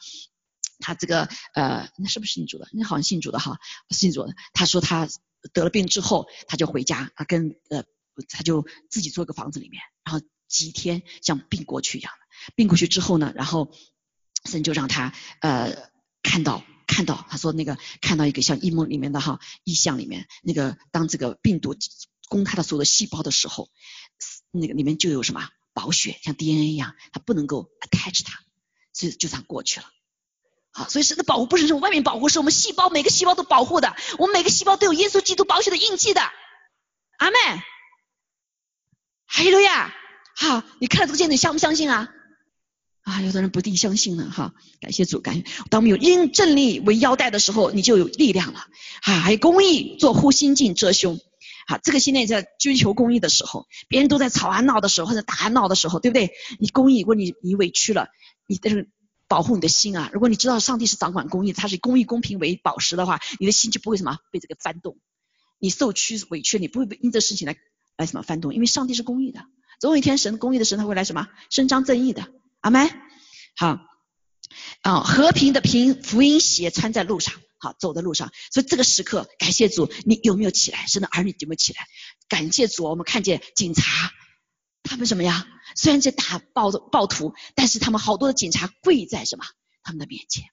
S1: 他这个呃，那是不是信主的？那好像信主的哈，信主的。他说他得了病之后，他就回家啊，跟呃，他就自己做个房子里面，然后几天像病过去一样的。病过去之后呢，然后神就让他呃看到。看到他说那个看到一个像异梦里面的哈意象里面那个当这个病毒攻他的所有的细胞的时候，那个里面就有什么保血像 DNA 一样，它不能够 attach 它，所以就这样过去了。好，所以神的保护不是从外面保护，是我们细胞每个细胞都保护的，我们每个细胞都有耶稣基督保血的印记的。阿妹，哈利路亚。好，你看了这个见证相不相信啊？啊，有的人不定相信呢，哈，感谢主，感谢。当我们有因正力为腰带的时候，你就有力量了。啊，还有公益做护心镜遮胸。好，这个现在在追求公益的时候，别人都在吵啊闹的时候，或者打啊闹的时候，对不对？你公益，如果你你委屈了，你但是保护你的心啊。如果你知道上帝是掌管公益，他是公益公平为宝石的话，你的心就不会什么被这个翻动。你受屈委屈，你不会被因这事情来来什么翻动，因为上帝是公益的。总有一天，神公益的神他会来什么伸张正义的。阿门，好，啊，和平的平福音鞋穿在路上，好，走在路上，所以这个时刻，感谢主，你有没有起来？神的儿女有没有起来？感谢主，我们看见警察，他们什么呀？虽然在打暴暴徒，但是他们好多的警察跪在什么？他们的面前。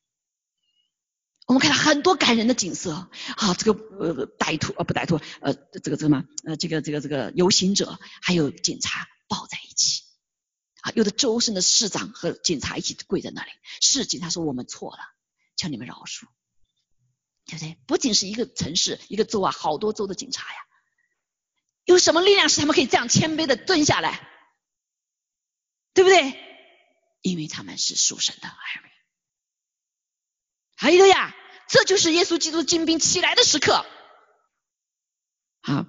S1: 我们看到很多感人的景色，啊，这个呃歹徒呃不歹徒呃这个这个嘛呃这个这个这个游行者还有警察。有的州省的市长和警察一起跪在那里，是警察说我们错了，求你们饶恕，对不对？不仅是一个城市、一个州啊，好多州的警察呀，有什么力量使他们可以这样谦卑的蹲下来，对不对？因为他们是属神的儿女。还有一个呀，这就是耶稣基督精兵起来的时刻。好，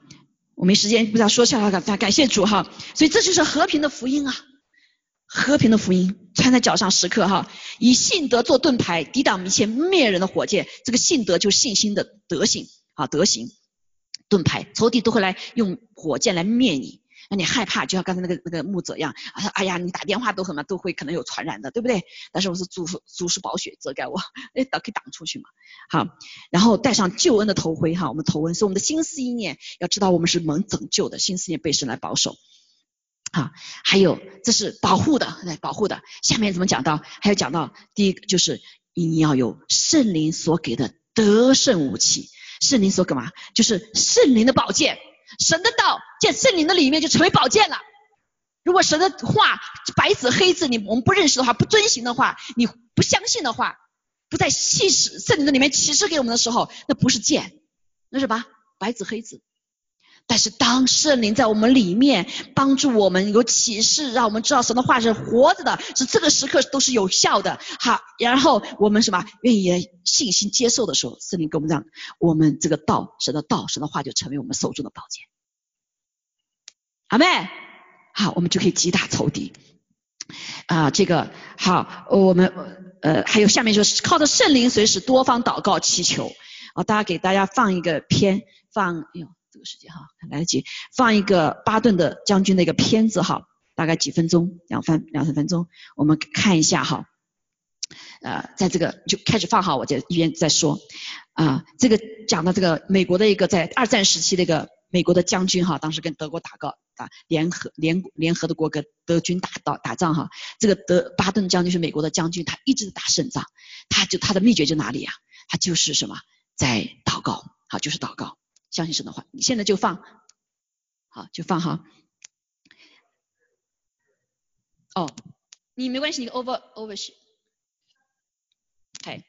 S1: 我没时间不知道说下来，感感谢主哈，所以这就是和平的福音啊。和平的福音穿在脚上时刻哈，以信德做盾牌，抵挡一切灭人的火箭。这个信德就是信心的德性啊，德行盾牌，仇敌都会来用火箭来灭你，让你害怕，就像刚才那个那个木者一样。啊哎呀，你打电话都什么都会可能有传染的，对不对？但是我是主主是宝血遮盖我，哎，可以挡出去嘛。好，然后带上救恩的头盔哈，我们头恩是我们的心思意念，要知道我们是蒙拯救的，心思念被神来保守。啊，还有这是保护的，来保护的。下面怎么讲到？还有讲到第一个就是你要有圣灵所给的得胜武器，圣灵所干嘛？就是圣灵的宝剑，神的道在圣灵的里面就成为宝剑了。如果神的话白纸黑字，你我们不认识的话，不遵行的话，你不相信的话，不在启示圣灵的里面启示给我们的时候，那不是剑，那是吧？白纸黑字。但是当圣灵在我们里面帮助我们有启示，让我们知道神的话是活着的，是这个时刻都是有效的。好，然后我们什么愿意信心接受的时候，圣灵给我们讲，我们这个道，神的道，神的话就成为我们手中的宝剑。阿妹，好，我们就可以击打仇敌。啊，这个好，我们呃还有下面就是靠着圣灵随时多方祷告祈求。啊，大家给大家放一个片，放，哎呦，这个时间哈，来得及，放一个巴顿的将军的一个片子哈，大概几分钟，两分两三分钟，我们看一下哈，呃，在这个就开始放哈，我就一边在说，啊，这个讲的这个美国的一个在二战时期的一个。美国的将军哈，当时跟德国打个打联合联联合的国跟德军打到打仗哈，这个德巴顿将军是美国的将军，他一直打胜仗，他就他的秘诀就哪里呀？他就是什么，在祷告，好就是祷告，相信神的话。你现在就放，好就放哈。哦，你没关系，你 over over 是，哎，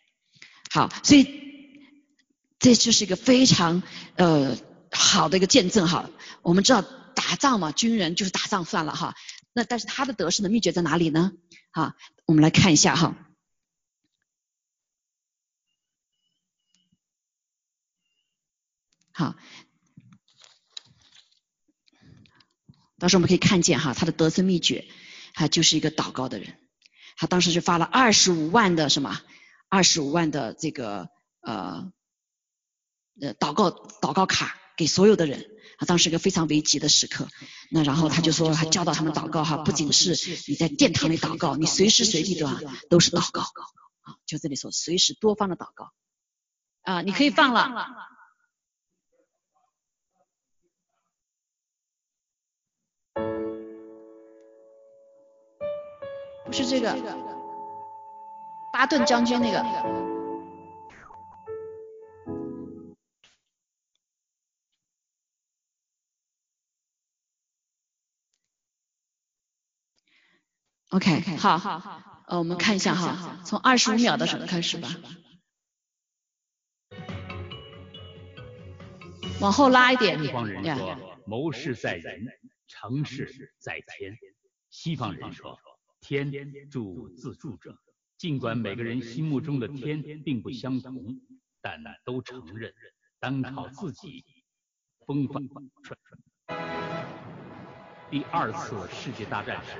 S1: 好，所以这就是一个非常呃。好的一个见证哈，我们知道打仗嘛，军人就是打仗算了哈。那但是他的得胜的秘诀在哪里呢？哈，我们来看一下哈。好，到时候我们可以看见哈，他的得胜秘诀，他就是一个祷告的人。他当时就发了二十五万的什么，二十五万的这个呃呃祷告祷告卡。给所有的人，啊，当时一个非常危急的时刻，那然后他就说，他教导他们祷告哈，不仅是你在殿堂里祷告，你随时随地对吧，都是祷告，啊，就这里说随时多方的祷告，啊，你可以放了，不是这个，巴顿将军那个。OK，好，好，好，呃，我们看一下哈，从二十五秒的时候开始吧，往后拉一点。
S2: 西方人说，谋事在人，成事在天。西方人说，天助自助者。尽管每个人心目中的天并不相同，但都承认单靠自己风帆船。第二次世界大战时。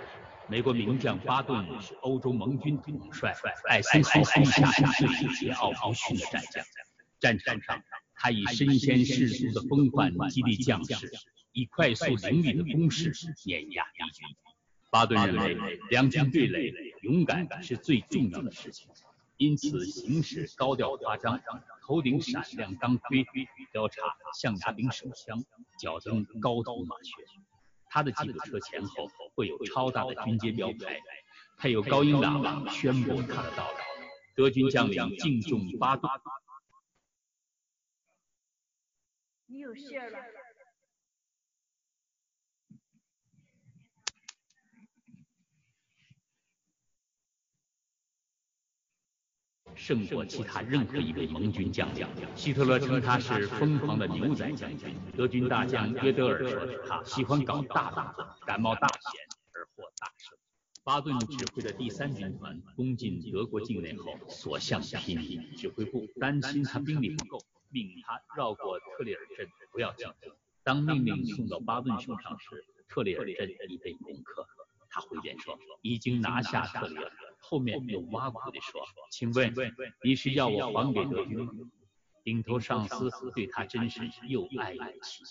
S2: 美国名将巴顿是欧洲盟军统帅艾森豪麾下最桀骜不驯的战将。战场上，他以身先士卒的风范激励将士，以快速凌厉的攻势碾压敌军。巴顿认为，两军对垒，勇敢是最重要的事情，因此行事高调夸张，头顶闪亮钢盔，腰插象牙柄手枪，脚蹬高头马靴。他的吉普车前后会有超大的军阶标牌，配有高音喇叭宣布他的到来。德军将领敬重巴顿。你有事了。胜过其他任何一位盟军将领。希特勒称他是疯狂的牛仔将军。德军大将约德尔说他喜欢搞大动作，感冒大险而获大胜。巴顿指挥的第三军团攻进德国境内后，所向披靡。指挥部担心他兵力不够，命令他绕过特里尔镇，不要进攻。当命令送到巴顿手上时，特里尔镇已被攻克。他回电说已经拿下特里尔。后面又挖苦地说：“请问你是要我还给德军吗？”顶头上司对他真是又爱又气。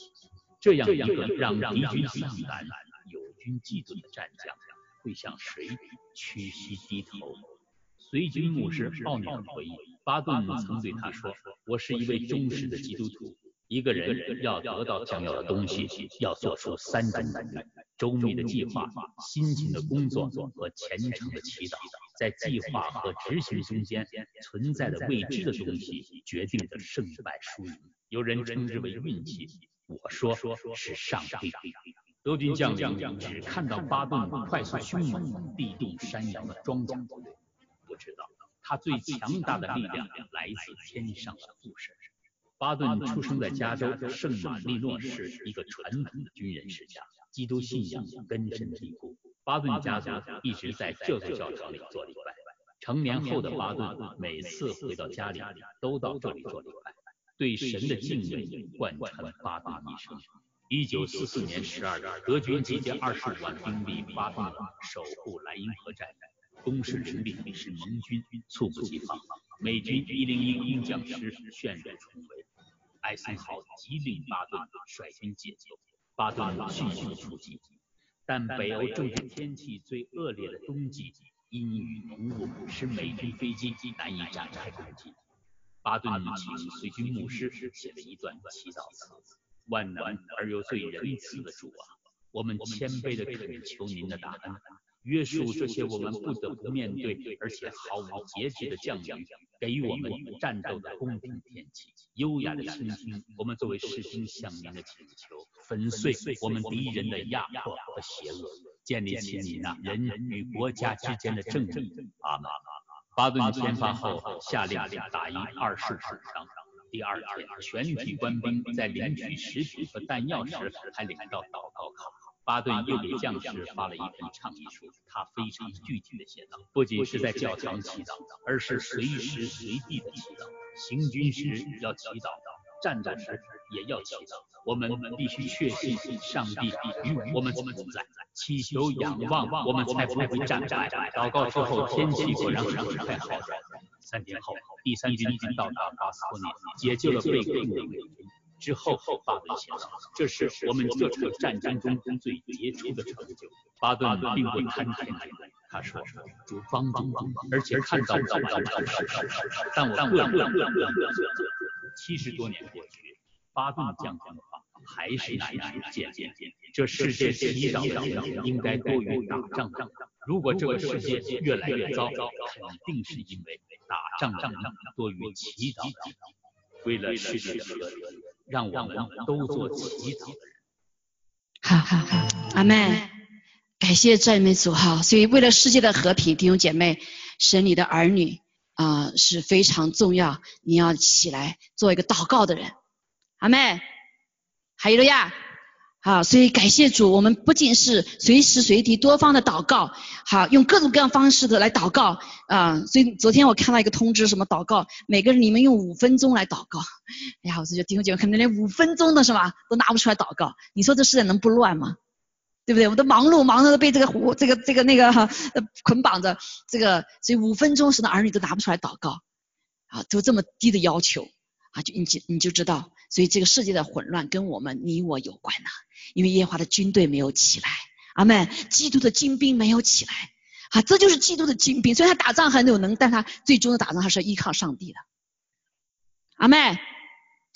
S2: 这样一个让敌军丧胆、友军嫉妒的战将，会向谁屈膝低头？随军牧师奥尼尔回忆，巴顿曾对他说：“我是一位忠实的基督徒。一个人要得到想要的东西，要做出三种努力：周密的计划、辛勤的工作和虔诚的祈祷。”在计划和执行中间存在的未知的东西，决定着胜败输赢。有人称之为运气，我说是上帝。德军将领只看到巴顿快速凶猛、地动山摇的装甲部队，不知道他最强大的力量来自天上的副神。巴顿出生在加州圣马力诺市一个传统的军人世家，基督信仰根深蒂固。巴顿家族一直在这座教堂里做礼拜。成年后的巴顿每次回到家里，都到这里做礼拜，对神的敬畏贯穿巴顿一生。一九四四年十二月，德军集结二十五万兵力，巴顿守护莱茵河战役，攻势凌厉，使盟军猝不及防。美军一零一空降师旋 ry 重围，艾森豪急令巴顿率军解救，巴顿迅速出击。但北欧正值天气最恶劣的冬季，阴雨浓雾使美军飞机难以展开攻击。巴顿请随军牧师写了一段祈祷词：“万能而又最仁慈的主啊，我们谦卑地恳求您的大恩，约束这些我们不得不面对而且毫无节制的将领。”给予我们战斗的公平天气，优雅的倾听我们作为士兵向您的请求，粉碎我们敌人的压迫和邪恶，建立起你那人与国家之间的正义。阿门。巴顿先发后，下令打赢二十场仗。第二天，全体官兵在领取食品和弹药时，还领到祷告卡。巴顿又给将士发了一份倡议书，他非常具体的写道：不仅是在教堂祈祷，而是随时随地的祈祷。行军时要祈祷，站着时也要祈祷。我们必须确信上帝与我们同在，祈求仰望，我们才不会战败。祷告之后，天气果然很快好转。三天后，第三军已经到达巴斯托涅，解救了被困的美军。之后，巴顿写道：“这是我们这场战争中最杰出的成就。”巴顿并不贪天，他说：“主帮帮帮，而且看到到到到但我个人认为，七十多年过去，巴顿将军的话还是难以。这世界祈祷的应该多于打仗。如果这个世界越来越糟，肯定是因为打仗的多于祈祷。为了世界和平。”让我们都做祈祷的人。
S1: 好好好，阿妹，感谢赞美主哈。所以为了世界的和平，弟兄姐妹，神你的儿女啊是非常重要，你要起来做一个祷告的人。阿妹，还有了呀。好，所以感谢主，我们不仅是随时随地多方的祷告，好，用各种各样方式的来祷告啊。所以昨天我看到一个通知，什么祷告，每个人你们用五分钟来祷告。哎呀，我就觉得弟兄姐妹可能连五分钟的是吧，都拿不出来祷告。你说这世界能不乱吗？对不对？我都忙碌，忙碌的被这个胡这个这个那个哈捆绑着，这个所以五分钟时的儿女都拿不出来祷告，啊，都这么低的要求。啊，就你就你就知道，所以这个世界的混乱跟我们你我有关呐，因为耶和华的军队没有起来，阿门，基督的精兵没有起来，啊，这就是基督的精兵，虽然他打仗很有能，但他最终的打仗还是要依靠上帝的，阿妹。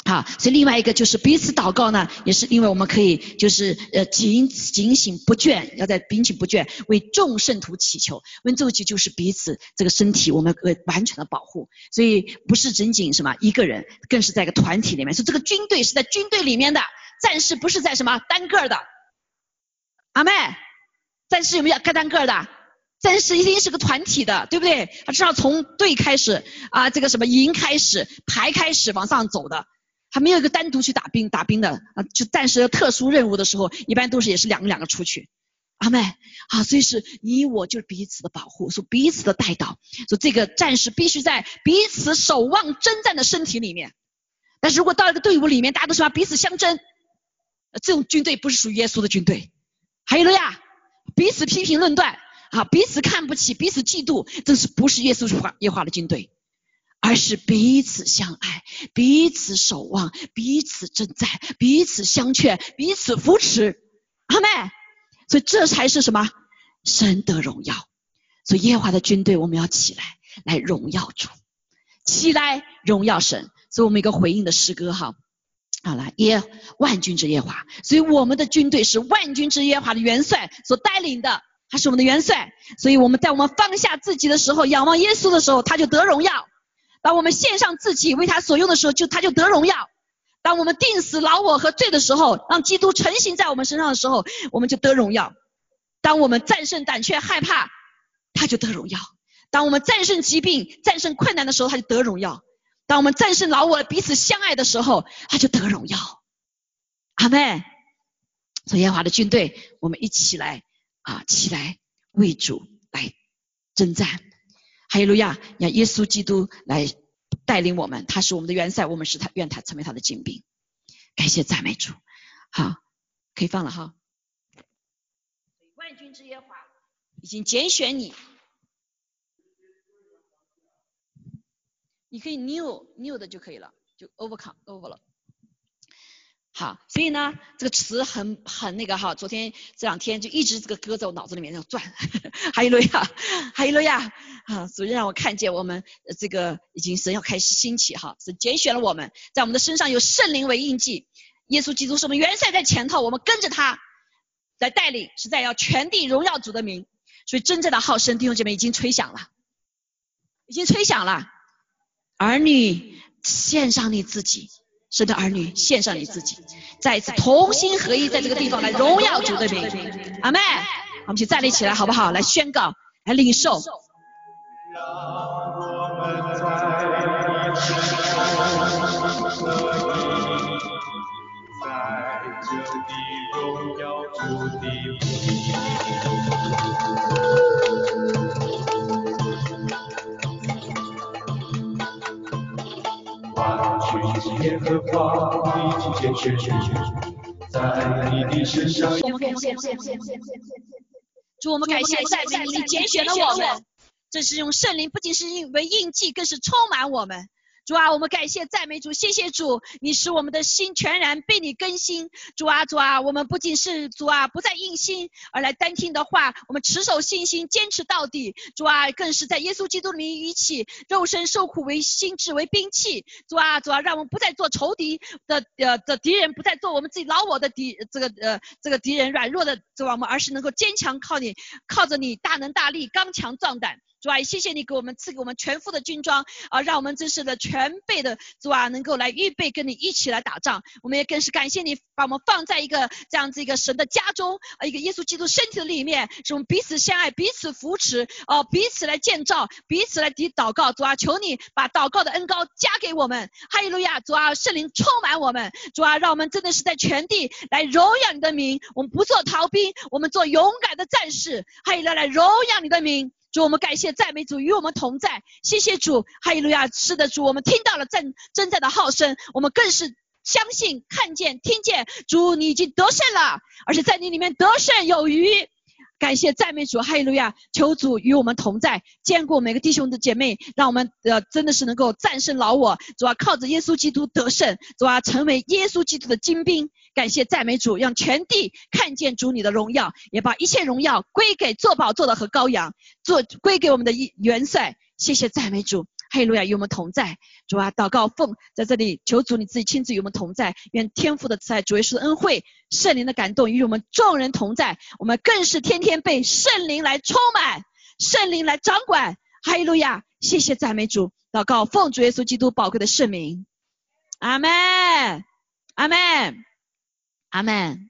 S1: 好，所以另外一个就是彼此祷告呢，也是因为我们可以就是呃警警醒不倦，要在警醒不倦为众圣徒祈求，温咒祈就是彼此这个身体我们呃完全的保护，所以不是仅仅什么一个人，更是在一个团体里面，说这个军队是在军队里面的战士，不是在什么单个的，阿妹，战士有没有开单个的？战士一定是个团体的，对不对？他至少从队开始啊，这个什么营开始排开始往上走的。还没有一个单独去打兵打兵的啊，就但是特殊任务的时候，一般都是也是两个两个出去。阿妹啊，所以是你我就是彼此的保护，说彼此的带导，说这个战士必须在彼此守望征战的身体里面。但是如果到一个队伍里面，大家都是彼此相争，这种军队不是属于耶稣的军队。还有了呀，彼此批评论断啊，彼此看不起，彼此嫉妒，这是不是耶稣化耶化的军队？而是彼此相爱，彼此守望，彼此征战，彼此相劝，彼此扶持，阿妹，所以这才是什么？神的荣耀。所以耶和华的军队，我们要起来，来荣耀主，起来荣耀神。所以我们一个回应的诗歌哈，好了，耶万军之耶华。所以我们的军队是万军之耶华的元帅所带领的，他是我们的元帅。所以我们在我们放下自己的时候，仰望耶稣的时候，他就得荣耀。当我们献上自己为他所用的时候，就他就得荣耀；当我们定死老我和罪的时候，让基督成型在我们身上的时候，我们就得荣耀；当我们战胜胆怯害怕，他就得荣耀；当我们战胜疾病、战胜困难的时候，他就得荣耀；当我们战胜老我、彼此相爱的时候，他就得荣耀。阿门。所以耶和华的军队，我们一起来啊，起来为主来征战。哈利路亚！让耶稣基督来带领我们，他是我们的元帅，我们是他，愿他成为他的精兵。感谢赞美主，好，可以放了哈。万军之耶华已经拣选你，你可以 new new 的就可以了，就 overcome over 了。好，所以呢，这个词很很那个哈，昨天这两天就一直这个歌在我脑子里面在转，哈利路亚，哈利路亚，啊，主让我看见我们这个已经神要开始兴起哈，是拣选了我们，在我们的身上有圣灵为印记，耶稣基督是我们元帅在前头，我们跟着他来带领，实在要全地荣耀主的名，所以真正的好声弟兄姐妹已经吹响了，已经吹响了，儿女献上你自己。神的儿女，献上你自己，再一次同心合一，在这个地方来荣耀主的名。阿妹，我们一起站立起来，好不好？来宣告，来领受。耶和华已经拣选在你的身上。主，我们感谢在美你拣选了我们，这是用圣灵，不仅是因为印记，更是充满我们。主啊，我们感谢赞美主，谢谢主，你使我们的心全然被你更新。主啊，主啊，我们不仅是主啊，不再硬心而来单听的话，我们持守信心，坚持到底。主啊，更是在耶稣基督里面一起肉身受苦为心智为兵器。主啊，主啊，让我们不再做仇敌的呃的敌人，不再做我们自己老我的敌这个呃这个敌人软弱的主啊，我们而是能够坚强靠你，靠着你大能大力刚强壮胆。主啊，谢谢你给我们赐给我们全副的军装啊，让我们真是的全全备的主啊，能够来预备跟你一起来打仗。我们也更是感谢你把我们放在一个这样子一个神的家中啊，一个耶稣基督身体的里面，是我们彼此相爱，彼此扶持哦，彼此来建造，彼此来祷祷告。主啊，求你把祷告的恩高加给我们。哈利路亚！主啊，圣灵充满我们。主啊，让我们真的是在全地来荣耀你的名。我们不做逃兵，我们做勇敢的战士。哈利路亚！来荣耀你的名。主，我们感谢赞美主与我们同在，谢谢主，哈利路亚！是的，主，我们听到了真真在的号声，我们更是相信、看见、听见，主你已经得胜了，而且在你里面得胜有余。感谢赞美主，哈利路亚！求主与我们同在，坚固每个弟兄的姐妹，让我们呃真的是能够战胜老我，主啊，靠着耶稣基督得胜，主啊，成为耶稣基督的精兵。感谢赞美主，让全地看见主你的荣耀，也把一切荣耀归给做宝座的和羔羊，做归给我们的一元帅。谢谢赞美主，哈利路亚与我们同在。主啊，祷告奉在这里求主你自己亲自与我们同在，愿天父的慈爱、主耶稣的恩惠、圣灵的感动与我们众人同在。我们更是天天被圣灵来充满，圣灵来掌管。哈利路亚，谢谢赞美主，祷告奉主耶稣基督宝贵的圣名，阿门，阿门。阿门。